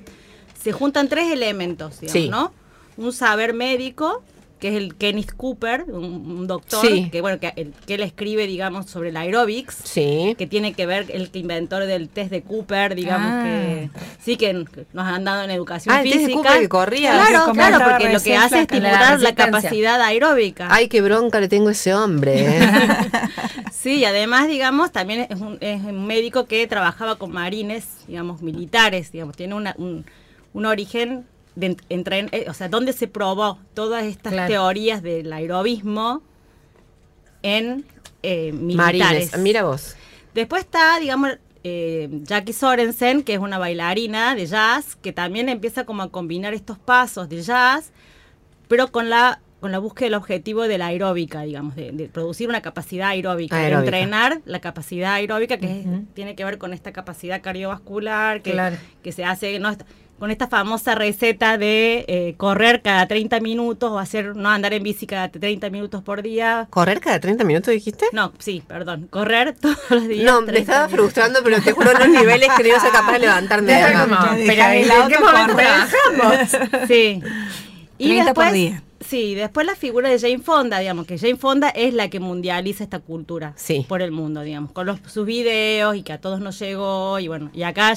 se juntan tres elementos, digamos, Sí. ¿no? Un saber médico, que es el Kenneth Cooper, un, un doctor, Sí. que bueno, que, el- que él escribe, digamos, sobre el aerobics. Sí. que tiene que ver el que inventor del test de Cooper, digamos Ah. que sí que nos han dado en educación Ah, el test de física. Cooper que corría. Claro, claro, porque lo que hace es la estimular la, capacidad aeróbica. Ay, qué bronca le tengo a ese hombre. ¿eh? Sí, y además, digamos, también es un, es un médico que trabajaba con marines, digamos, militares, digamos, tiene una- un, un origen de ent- entren- eh, o sea, donde se probó todas estas Claro. teorías del aerobismo en eh, militares. Marines, mira vos. Después está, digamos, eh, Jackie Sorensen, que es una bailarina de jazz, que también empieza como a combinar estos pasos de jazz, pero con la con la búsqueda del objetivo de la aeróbica, digamos, de, de producir una capacidad aeróbica, Aeróbica. de entrenar la capacidad aeróbica, que es- tiene que ver con esta capacidad cardiovascular, que, Claro. que se hace ¿no? Con esta famosa receta de eh, correr cada 30 minutos o hacer, no andar en bici cada 30 minutos por día. ¿Correr cada 30 minutos dijiste? No, sí, perdón, correr todos los días. No, me 30 estaba minutos. frustrando, pero te juro los niveles que no iba a ser capaz de levantarme de acá. Ya pero ¿en qué momento trabajamos? Sí. 30 por día. Sí, después la figura de Jane Fonda, digamos, que Jane Fonda es la que mundializa esta cultura Sí. por el mundo, digamos, con los, sus videos y que a todos nos llegó, y bueno, y acá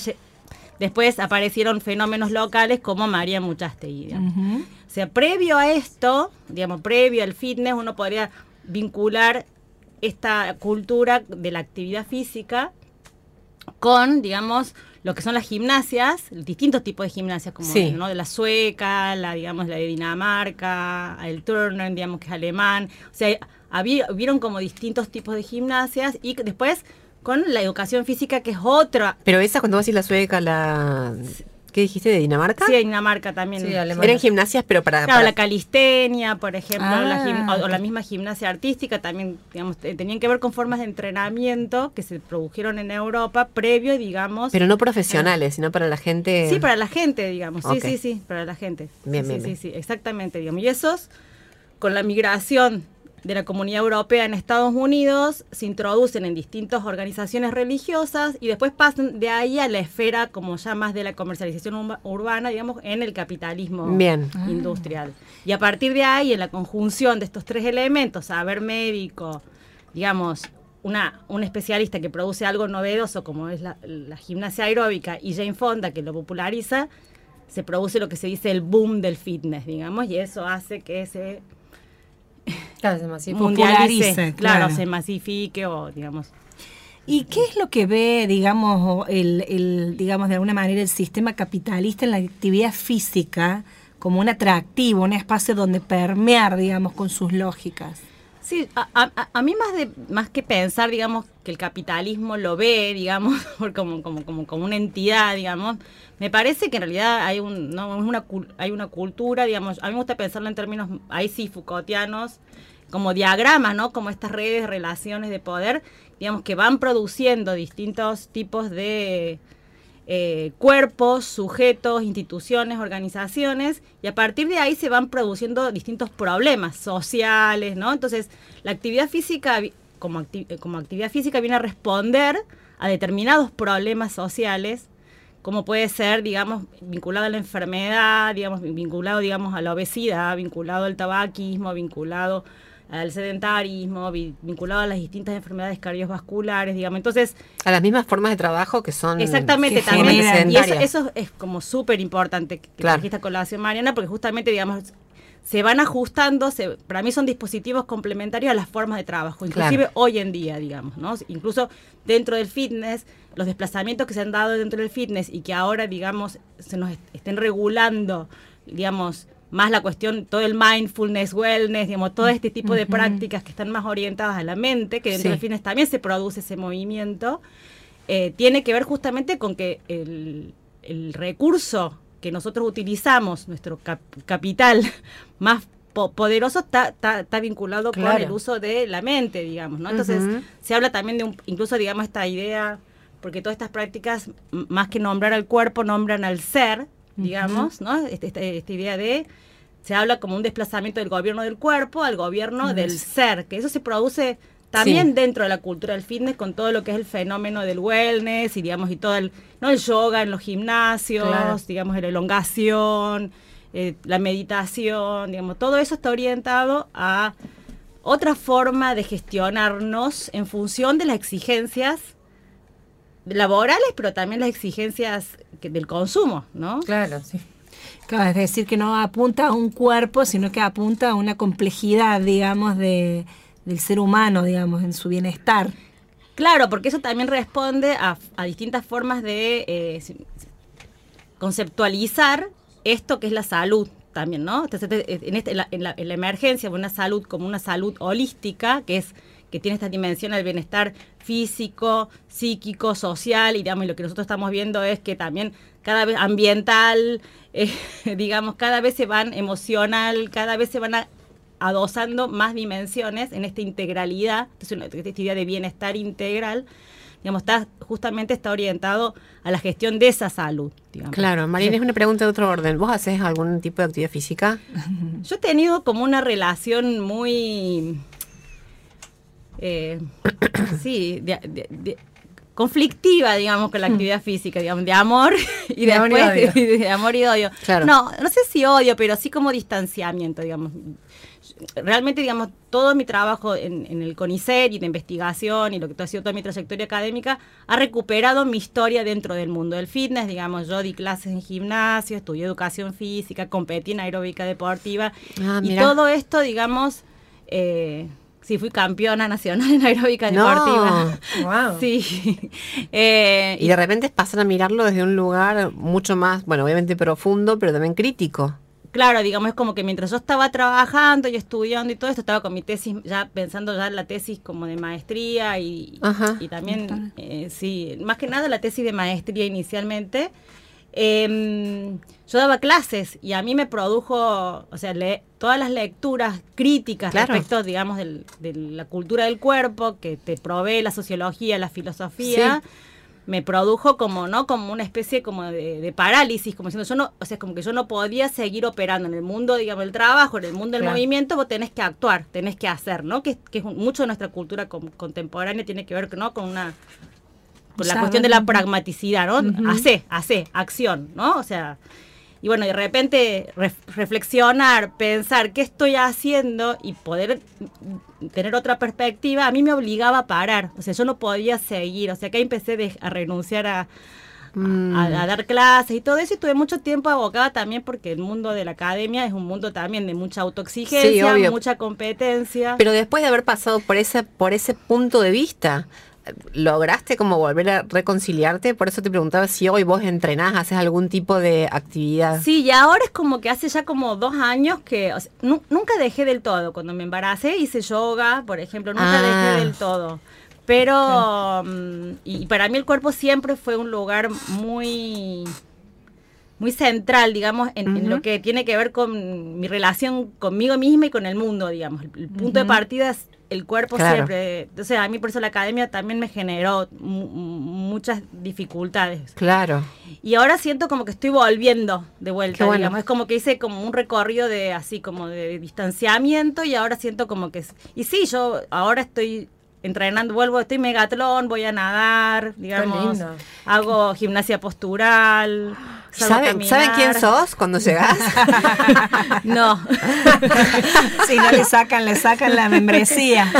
después aparecieron fenómenos locales como María Muchastegui, digamos. Ujú. O sea, previo a esto, digamos, previo al fitness, uno podría vincular esta cultura de la actividad física con, digamos, lo que son las gimnasias, distintos tipos de gimnasias, como Sí. ¿no? de la sueca, la, digamos, la de Dinamarca, el Turner, digamos, que es alemán. O sea, había, hubieron como distintos tipos de gimnasias y después con la educación física, que es otra. Pero esa, cuando vos decís la sueca, la. ¿Qué dijiste de Dinamarca? Sí, en Dinamarca también. Sí. Eran gimnasias, pero para. Claro, para- la calistenia, por ejemplo, la gim- Ah. o, o la misma gimnasia artística también, digamos, te- tenían que ver con formas de entrenamiento que se produjeron en Europa previo, digamos. Pero no profesionales, sino para la gente. Sí, para la gente, digamos. Sí, sí, sí, para la gente. Bien, sí, bien, sí, bien. sí, sí, exactamente, digamos. Y esos, con la migración de la Comunidad Europea en Estados Unidos, se introducen en distintas organizaciones religiosas y después pasan de ahí a la esfera, como ya más de la comercialización urba- urbana, digamos, en el capitalismo Bien. industrial. Y a partir de ahí, en la conjunción de estos tres elementos, saber médico, digamos, una, un especialista que produce algo novedoso como es la, la gimnasia aeróbica y Jane Fonda que lo populariza, se produce lo que se dice el boom del fitness, digamos, y eso hace que se Claro, se mundialice, popularice, claro, claro. se masifique o digamos. ¿Y qué es lo que ve, digamos, o el, el, digamos, de alguna manera el sistema capitalista en la actividad física como un atractivo, un espacio donde permear, digamos, con sus lógicas? Sí, a, a- a mí más de más que pensar, digamos, que el capitalismo lo ve, digamos, como, como, como, como una entidad, digamos, me parece que en realidad hay un, no, una, hay una cultura, digamos, a mí me gusta pensarlo en términos, ahí sí, Foucaultianos, como diagramas, ¿no? Como estas redes, relaciones de poder, digamos, que van produciendo distintos tipos de eh, cuerpos, sujetos, instituciones, organizaciones, y a partir de ahí se van produciendo distintos problemas sociales, ¿no? Entonces, la actividad física, como, eh, como actividad física, viene a responder a determinados problemas sociales, como puede ser, digamos, vinculado a la enfermedad, digamos, vinculado, digamos, a la obesidad, vinculado al tabaquismo, vinculado al sedentarismo, vi- vinculado a las distintas enfermedades cardiovasculares, digamos. Entonces, A las mismas formas de trabajo que son. Exactamente, también. Y eso, eso es como súper importante que Claro. trajiste a colación, Mariana, porque justamente, digamos, se van ajustando, se- para mí son dispositivos complementarios a las formas de trabajo, inclusive Claro. hoy en día, digamos, ¿no? Incluso dentro del fitness, los desplazamientos que se han dado dentro del fitness y que ahora, digamos, se nos est- estén regulando, digamos, más la cuestión, todo el mindfulness, wellness, digamos, todo este tipo de prácticas que están más orientadas a la mente, que dentro Sí. del fitness también se produce ese movimiento, eh, tiene que ver justamente con que el, el recurso que nosotros utilizamos, nuestro cap- capital más po- poderoso, está, está, está vinculado con el uso de la mente, digamos, ¿no? Entonces, se habla también de un, incluso, digamos, esta idea, porque todas estas prácticas, más que nombrar al cuerpo, nombran al ser, digamos, ¿no? Este- este- esta idea de se habla como un desplazamiento del gobierno del cuerpo al gobierno del ser, que eso se produce también Sí. dentro de la cultura del fitness con todo lo que es el fenómeno del wellness y digamos y todo el no el yoga en los gimnasios, Claro. digamos la elongación, eh, la meditación, digamos, todo eso está orientado a otra forma de gestionarnos en función de las exigencias laborales, pero también las exigencias que- del consumo, ¿no? Claro, sí. Claro, es decir, que no apunta a un cuerpo, sino que apunta a una complejidad, digamos, de, del ser humano, digamos, en su bienestar. Claro, porque eso también responde a, a distintas formas de eh, conceptualizar esto que es la salud también, ¿no? Entonces, en, este- en la, en la- en la emergencia, una salud como una salud holística, que es que tiene esta dimensión del bienestar físico, psíquico, social, y digamos, y lo que nosotros estamos viendo es que también cada vez ambiental, eh, digamos, cada vez se van emocional, cada vez se van a- adosando más dimensiones en esta integralidad, entonces esta idea de bienestar integral, digamos, está, justamente está orientado a la gestión de esa salud. Digamos. Claro, Marina, es una pregunta de otro orden. ¿Vos haces algún tipo de actividad física? Yo he tenido como una relación muy, eh, sí, de- de- de- conflictiva, digamos, con la actividad física, digamos, de amor y De amor y después odio. de, amor y odio. Claro. No, no sé si odio, pero sí como distanciamiento, digamos. Realmente, digamos, todo mi trabajo en, en el CONICET y de investigación y lo que ha sido toda mi trayectoria académica ha recuperado mi historia dentro del mundo del fitness. Digamos, yo di clases en gimnasio, estudié educación física, competí en aeróbica deportiva. Ah, y todo esto, digamos, eh, sí, fui campeona nacional en aeróbica No. deportiva. Wow. Sí. Eh, Y de repente pasan a mirarlo desde un lugar mucho más, bueno, obviamente profundo, pero también crítico. Claro, digamos, es como que mientras yo estaba trabajando y estudiando y todo esto, estaba con mi tesis, ya pensando ya en la tesis como de maestría y, Ajá. y también, eh, sí, más que nada la tesis de maestría inicialmente. Em, yo daba clases y a mí me produjo, o sea, le- todas las lecturas críticas Claro. respecto, digamos, del- de la cultura del cuerpo que te provee la sociología, la filosofía, me produjo como, ¿no? Como una especie como de, de parálisis, como diciendo, yo no, o sea, como que yo no podía seguir operando en el mundo, digamos, del trabajo, en el mundo del Claro. movimiento, vos tenés que actuar, tenés que hacer, ¿no? Que, que es un- mucho de nuestra cultura contemporánea tiene que ver, ¿no? Con una con la Saber. cuestión de la pragmaticidad, ¿no? Hace, hace, acción, ¿no? O sea, y bueno, de repente ref- reflexionar, pensar qué estoy haciendo y poder mm, tener otra perspectiva, a mí me obligaba a parar, o sea, yo no podía seguir, o sea, que ahí empecé de- a renunciar a, a, a dar clases y todo eso, y tuve mucho tiempo abocada también porque el mundo de la academia es un mundo también de mucha autoexigencia, Sí, mucha competencia. Pero después de haber pasado por ese, por ese punto de vista, ¿lograste como volver a reconciliarte? Por eso te preguntaba si hoy vos entrenás, haces algún tipo de actividad. Sí, y ahora es como que hace ya como dos años que o sea, nu- nunca dejé del todo. Cuando me embaracé hice yoga, por ejemplo, nunca Ah. dejé del todo. Pero, mm, y para mí el cuerpo siempre fue un lugar muy muy central, digamos, en, en lo que tiene que ver con mi relación conmigo misma y con el mundo, digamos. El, el punto de partida es el cuerpo Claro. siempre. Entonces, a mí por eso la academia también me generó mu- muchas dificultades. Claro. Y ahora siento como que estoy volviendo de vuelta, bueno. digamos. Es como que hice como un recorrido de así como de distanciamiento y ahora siento como que... Y sí, yo ahora estoy entrenando, vuelvo, estoy megatlón, voy a nadar, digamos, hago gimnasia postural. ¿Saben, ¿Saben quién sos cuando llegás? No. Si no le sacan, le sacan la membresía.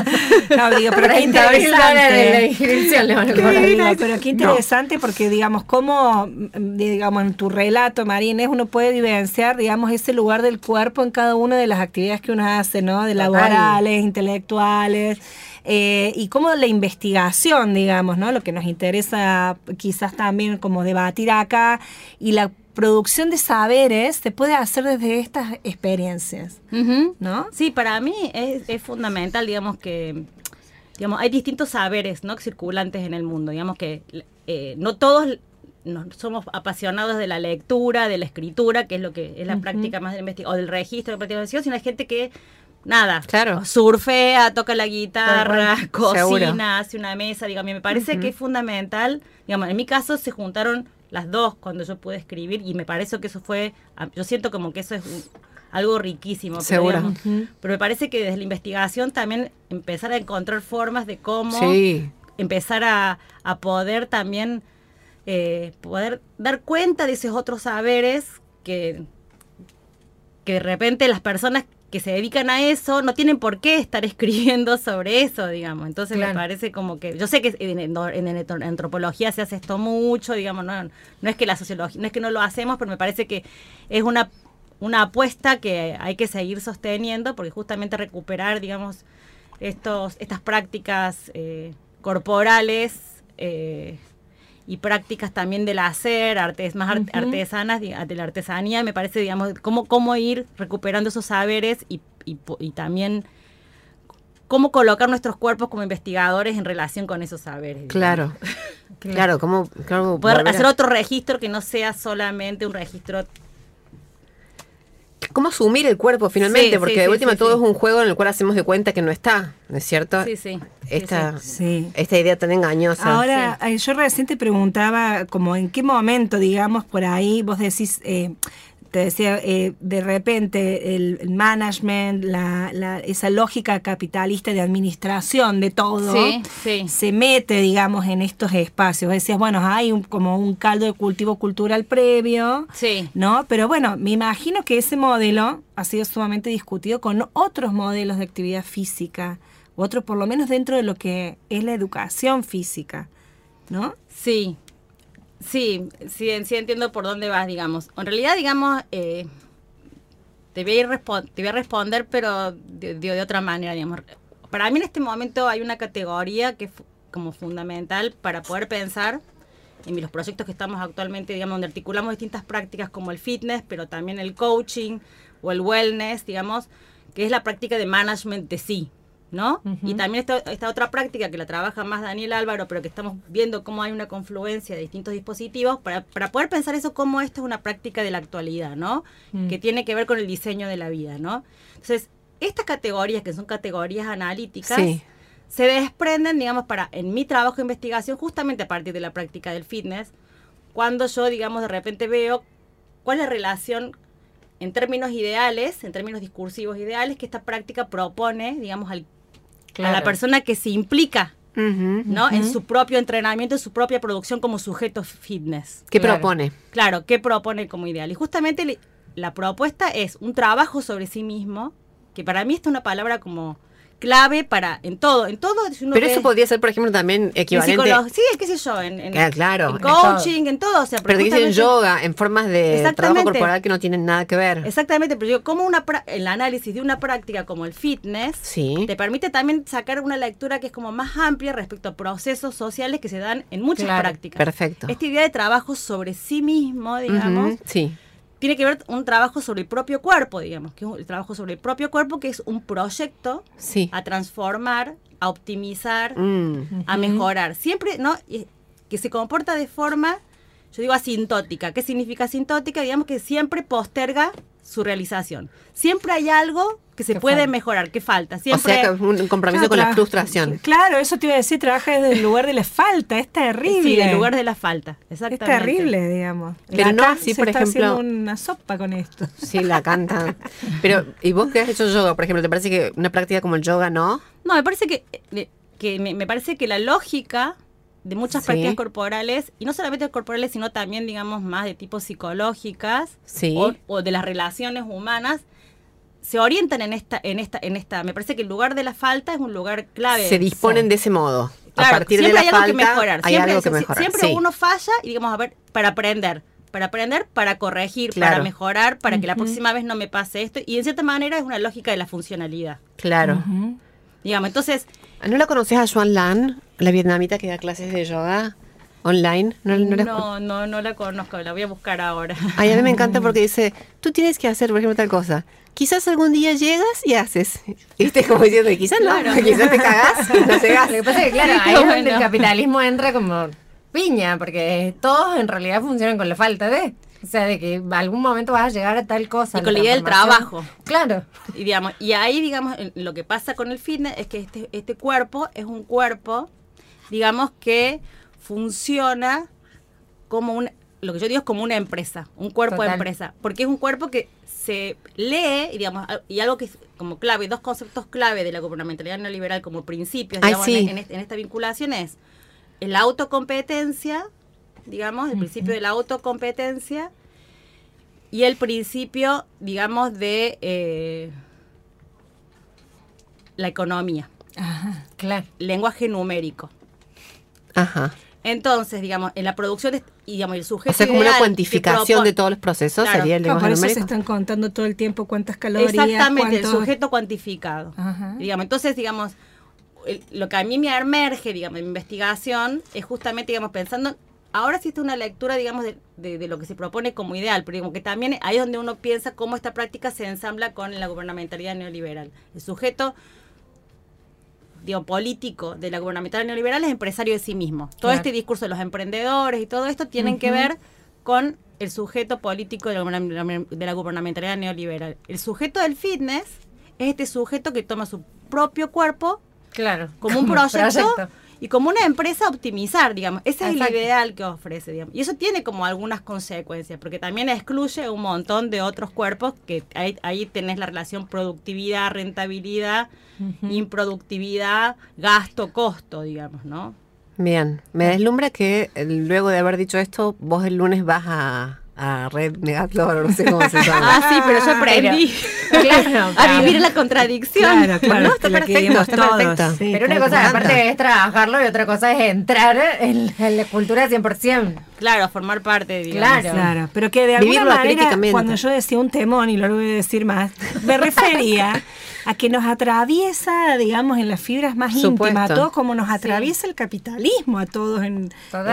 No, digo, pero qué 30 mil dólares de la interesante. Qué pero qué interesante porque, digamos, cómo, digamos, en tu relato, Marínez, uno puede vivenciar, digamos, ese lugar del cuerpo en cada una de las actividades que uno hace, ¿no? De laborales, intelectuales, eh, y cómo la investigación, digamos, ¿no? Lo que nos interesa quizás también como debatir acá, y la producción de saberes se puede hacer desde estas experiencias, Ujú. ¿no? Sí, para mí es, es fundamental, digamos que, digamos, hay distintos saberes, ¿no? Circulantes en el mundo, digamos que eh, no todos no somos apasionados de la lectura, de la escritura, que es lo que es la práctica más de investigación, o del registro de práctica de investigación, sino hay gente que nada, Claro. surfea, toca la guitarra, seguro. cocina, hace una mesa, digamos, me parece que es fundamental, digamos, en mi caso se juntaron las dos cuando yo pude escribir y me parece que eso fue, yo siento como que eso es un- algo riquísimo. pero, Seguro. digamos, pero me parece que desde la investigación también empezar a encontrar formas de cómo Sí. empezar a, a poder también eh, poder dar cuenta de esos otros saberes que, que de repente las personas que se dedican a eso no tienen por qué estar escribiendo sobre eso, digamos. Entonces Claro. me parece como que, yo sé que en, en- en antropología se hace esto mucho, digamos, no, no es que la sociología, no es que no lo hacemos, pero me parece que es una, una apuesta que hay que seguir sosteniendo, porque justamente recuperar, digamos, estos, estas prácticas eh, corporales eh, y prácticas también del hacer, artes más art- artesanas, de la artesanía, me parece, digamos, cómo, cómo ir recuperando esos saberes y, y también cómo colocar nuestros cuerpos como investigadores en relación con esos saberes. Claro. Claro, ¿cómo, cómo Poder a- hacer otro registro que no sea solamente un registro ¿Cómo asumir el cuerpo finalmente? Sí, Porque sí, de última sí, todo sí. es un juego en el cual hacemos de cuenta que no está, ¿no es cierto? Sí, sí. Esta, Sí. esta idea tan engañosa. Ahora, eh, yo recién te preguntaba como en qué momento, digamos, por ahí vos decís, eh, te decía, eh, de repente el, management, la, la- esa lógica capitalista de administración de todo, Sí, sí. se mete, digamos, en estos espacios. Decías, bueno, hay un, como un caldo de cultivo cultural previo, Sí. ¿no? Pero bueno, me imagino que ese modelo ha sido sumamente discutido con otros modelos de actividad física, otros por lo menos dentro de lo que es la educación física, ¿no? Sí, sí, sí, sí entiendo por dónde vas, digamos. En realidad, digamos, eh, te, voy a ir te voy a responder, pero de, de- de otra manera, digamos. Para mí en este momento hay una categoría que es como fundamental para poder pensar en los proyectos que estamos actualmente, digamos, donde articulamos distintas prácticas como el fitness, pero también el coaching o el wellness, digamos, que es la práctica de management de sí, ¿no? Y también esta, esta otra práctica que la trabaja más Daniel Álvaro, pero que estamos viendo cómo hay una confluencia de distintos dispositivos para, para poder pensar eso como esto es una práctica de la actualidad, ¿no? Que tiene que ver con el diseño de la vida, ¿no? Entonces, estas categorías, que son categorías analíticas, Sí. se desprenden, digamos, para en mi trabajo de investigación, justamente a partir de la práctica del fitness, cuando yo, digamos, de repente veo cuál es la relación en términos ideales, en términos discursivos ideales, que esta práctica propone, digamos, al- a la persona que se implica. ¿no? En su propio entrenamiento, en su propia producción como sujeto fitness. ¿Qué Claro. propone? Claro, ¿qué propone como ideal? Y justamente la propuesta es un trabajo sobre sí mismo, que para mí esta es una palabra como clave para en todo, en todo. si uno Pero eso podría ser, por ejemplo, también en equivalente. psicología, sí, qué sé yo, en, en- Claro, claro, en en coaching, en todo. O sea, Pero dicen justamente- yoga, en formas de trabajo corporal que no tienen nada que ver. Exactamente, pero yo como una el análisis de una práctica como el fitness Sí. te permite también sacar una lectura que es como más amplia respecto a procesos sociales que se dan en muchas Claro, prácticas. Perfecto. Esta idea de trabajo sobre sí mismo, digamos, Sí. Tiene que ver un trabajo sobre el propio cuerpo, digamos, que es un- el trabajo sobre el propio cuerpo, que es un proyecto Sí. a transformar, a optimizar, Mm. a mejorar. Siempre, ¿no? Que se comporta de forma, yo digo asintótica. ¿Qué significa asintótica? Digamos que siempre posterga su realización. Siempre hay algo que se Que puede falta. mejorar, que falta. O Siempre, sea, que un compromiso Claro, con la tra- frustración. Claro, eso te iba a decir, trabaja desde el lugar de la falta, es terrible. sí, en lugar de la falta. Es Exactamente. terrible, digamos. Pero no Acá así, se por está ejemplo- haciendo una sopa con esto. Sí, la canta. Pero, ¿y vos que has hecho yoga, por ejemplo? ¿Te parece que una práctica como el yoga no? No, me parece que, eh, que me, me parece que la lógica de muchas Sí. prácticas corporales, y no solamente corporales, sino también, digamos, más de tipo psicológicas Sí. o, o de las relaciones humanas, se orientan en esta, en esta, en esta. Me parece que el lugar de la falta es un lugar clave. Se disponen de ese modo. Claro, a partir de siempre la hay algo falta, que mejorar. hay siempre, algo que mejorar. siempre sí. uno falla y digamos, a ver, para aprender. Para aprender, para corregir, Claro. para mejorar, para que la próxima vez no me pase esto. Y en cierta manera es una lógica de la funcionalidad. Claro. Digamos, entonces, ¿No la conoces a Joan Lan, la vietnamita que da clases de yoga online? No, no la no, no, no la conozco, la voy a buscar ahora. Ay, a mí me encanta porque dice, tú tienes que hacer, por ejemplo, tal cosa. Quizás algún día llegas y haces. ¿Viste? Como diciendo, quizás no, Claro. quizás te cagás y no llegás. Lo que pasa es que, claro, ahí es donde el capitalismo entra como piña, porque todos en realidad funcionan con la falta de. O sea, de que algún momento vas a llegar a tal cosa. Y con la idea del trabajo. Claro. Y, digamos, y ahí, digamos, lo que pasa con el fitness es que este, este cuerpo es un cuerpo, digamos, que funciona como un, lo que yo digo es como una empresa, un cuerpo de Total. empresa, porque es un cuerpo que se lee, y, digamos, al- y algo que es como clave, dos conceptos clave de la gubernamentalidad neoliberal como principios, Ay, digamos, sí. en, en este- en esta vinculación es la autocompetencia, digamos, el principio de la autocompetencia y el principio, digamos, de eh, la economía, Claro. lenguaje numérico. Ajá. Entonces, digamos, en la producción de- y digamos, el sujeto O sea, como una cuantificación de todos los procesos Claro. sería el No, por lenguaje eso se numérico. están contando todo el tiempo cuántas calorías. Exactamente, el sujeto cuantificado. Ajá. Digamos, entonces, digamos, el- lo que a mí me emerge, digamos, en mi investigación, es justamente, digamos, pensando, ahora sí está una lectura, digamos, de, de- de lo que se propone como ideal, pero digamos que también ahí es donde uno piensa cómo esta práctica se ensambla con la gubernamentalidad neoliberal. El sujeto digo, político de la gubernamental neoliberal es empresario de sí mismo. Todo Claro. este discurso de los emprendedores y todo esto tienen que ver con el sujeto político de la, guberna- de la gubernamentalidad neoliberal. El sujeto del fitness es este sujeto que toma su propio cuerpo Claro. como un proyecto, y como una empresa optimizar, digamos. Ese es el ideal que ofrece, digamos. Y eso tiene como algunas consecuencias, porque también excluye un montón de otros cuerpos que ahí, ahí tenés la relación productividad, rentabilidad, improductividad, gasto, costo, digamos, ¿no? Bien, me deslumbra que eh, luego de haber dicho esto, vos el lunes vas a, a Red Megatlor, no sé cómo se llama. Ah, sí, pero yo aprendí Claro, a vivir la contradicción. Claro, claro, No, está lo que perfecto, está todos. perfecto. sí, Pero una cosa, aparte es trabajarlo y otra cosa es entrar en, en la cultura 100%. Claro, formar parte, digamos. Claro. Claro, pero que de alguna Vivirlo manera, cuando yo decía un temón, y lo voy a decir más, me refería a que nos atraviesa, digamos, en las fibras más Supuesto. íntimas, a todos como nos atraviesa el capitalismo, a todos en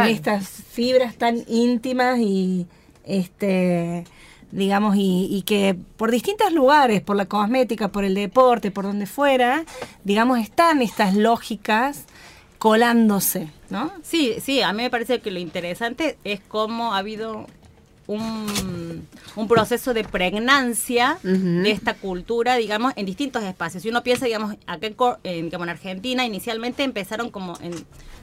estas fibras tan íntimas y, este digamos, y, y que por distintos lugares, por la cosmética, por el deporte, por donde fuera, digamos, están estas lógicas colándose, ¿no? Sí, sí, a mí me parece que lo interesante es cómo ha habido un, un proceso de pregnancia de esta cultura, digamos, en distintos espacios. Si uno piensa, digamos, acá en, en, en Argentina, inicialmente empezaron como, en,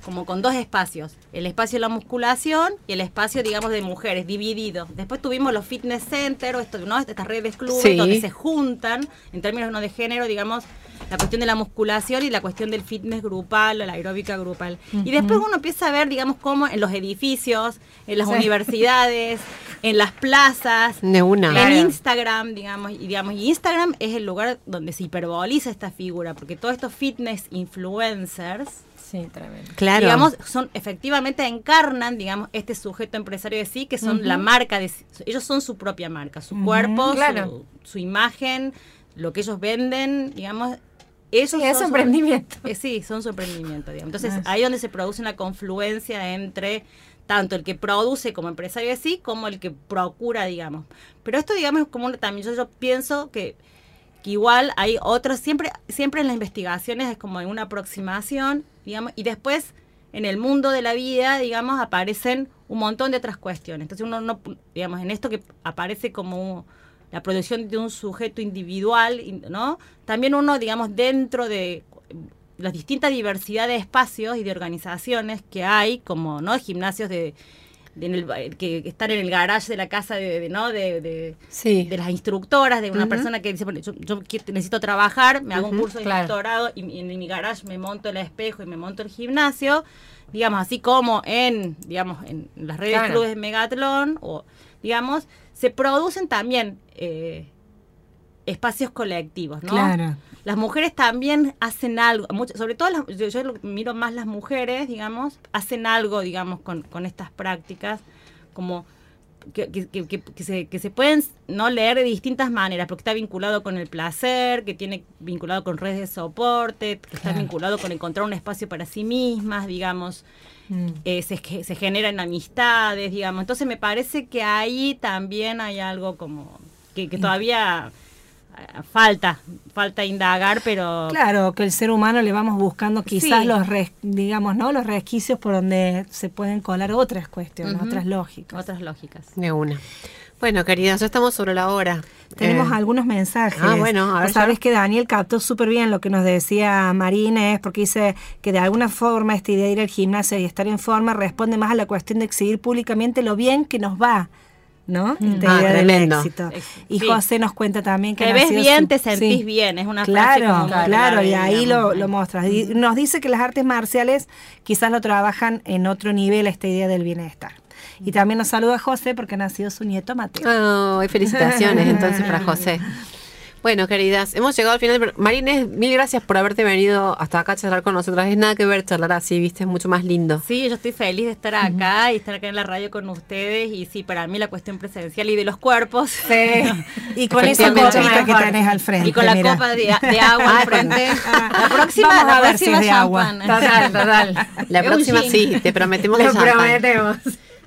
como con dos espacios, el espacio de la musculación y el espacio, digamos, de mujeres, dividido. Después tuvimos los fitness centers, o esto, ¿no? estas redes clubes, Sí. donde se juntan, en términos no de género, digamos, la cuestión de la musculación y la cuestión del fitness grupal o la aeróbica grupal. Y después uno empieza a ver, digamos, cómo en los edificios, en las universidades, en las plazas, De una. en Claro. Instagram, digamos, y digamos, y Instagram es el lugar donde se hiperboliza esta figura, porque todos estos fitness influencers, Sí, tremendo. Claro. digamos, son efectivamente encarnan, digamos, este sujeto empresario de sí, que son la marca de sí. ellos son su propia marca, su cuerpo, claro. su, su imagen, lo que ellos venden, digamos, ellos Sí, es su- emprendimiento. eh, sí, son su emprendimiento, digamos. Entonces, Ah, ahí donde se produce una confluencia entre tanto el que produce como empresario de sí, como el que procura, digamos. Pero esto, digamos, es como también yo, yo pienso que, que igual hay otros, siempre, siempre en las investigaciones es como una aproximación, digamos, y después en el mundo de la vida, digamos, aparecen un montón de otras cuestiones. Entonces uno no, digamos, en esto que aparece como la producción de un sujeto individual, in- ¿no? También uno, digamos, dentro de las distintas diversidad de espacios y de organizaciones que hay, como, ¿no? Gimnasios de en el- que están en el garage de la casa de, de, ¿no? de, de- Sí. de las instructoras, de una persona que dice, bueno, yo, yo necesito trabajar, me hago un curso de claro. instructorado y, y en mi garage me monto el espejo y me monto el gimnasio, digamos, así como en, digamos, en las redes Claro. clubes de Megatlón, o, digamos, se producen también eh, espacios colectivos, ¿no? Claro. Las mujeres también hacen algo, mucho- sobre todo las, yo, miro más las mujeres, digamos, hacen algo, digamos, con, con estas prácticas, como que, que- que- que- que se, que se pueden no leer de distintas maneras, porque está vinculado con el placer, que tiene vinculado con redes de soporte, que está vinculado con encontrar un espacio para sí mismas, digamos, eh, se, ge- se generan amistades, digamos. Entonces me parece que ahí también hay algo como que, que todavía falta, falta indagar, pero Claro, que el ser humano le vamos buscando quizás Sí. los, res- digamos, ¿no? Los resquicios por donde se pueden colar otras cuestiones, otras lógicas. otras lógicas. De una. Bueno, queridas, ya estamos sobre la hora. Tenemos Eh, algunos mensajes. ah, bueno, a ver, ya. que Daniel captó súper bien lo que nos decía Marínez, porque dice que de alguna forma esta idea de ir al gimnasio y estar en forma responde más a la cuestión de exhibir públicamente lo bien que nos va. ¿No? Esta Ah, idea del tremendo. éxito. Y sí. José nos cuenta también que Te ves bien, su- te sentís sí. bien, es una frase Claro, como muy claro, y ahí lo, lo muestras. Y nos dice que las artes marciales quizás lo trabajan en otro nivel, esta idea del bienestar. Y también nos saluda José porque ha nacido su nieto Mateo. Ay, felicitaciones entonces para José. Bueno, queridas, hemos llegado al final. Marines, mil gracias por haberte venido hasta acá a charlar con nosotras. Es nada que ver charlar así, viste, es mucho más lindo. Sí, yo estoy feliz de estar acá y estar acá en la radio con ustedes. Y sí, para mí la cuestión presencial y de los cuerpos. Y con esa copita que tenés al frente. y con la mira. copa de, de agua al frente. La próxima, Vamos a ver si próxima es de agua. Total, total. La próxima sí, te prometemos Lo prometemos.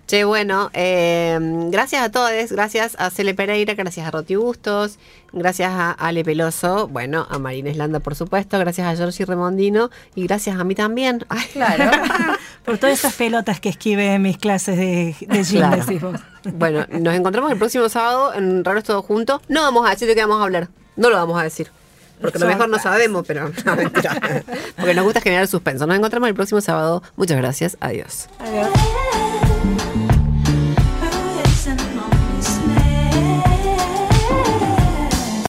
Che, bueno, eh, gracias a todos, gracias a Cele Pereira, gracias a Roti Bustos, gracias a Ale Peloso, bueno, a Marina Landa, por supuesto, gracias a Giorgi Remondino y gracias a mí también. Ay, Claro. Por todas esas pelotas que esquivé en mis clases de, de gym, Claro. decís vos. Bueno, nos encontramos el próximo sábado en Raros Todos Juntos. No vamos a decir de qué vamos a hablar, no lo vamos a decir. Porque a lo mejor no sabemos, pero no, mentira. Porque nos gusta generar suspenso. Nos encontramos el próximo sábado. Muchas gracias. Adiós. Adiós.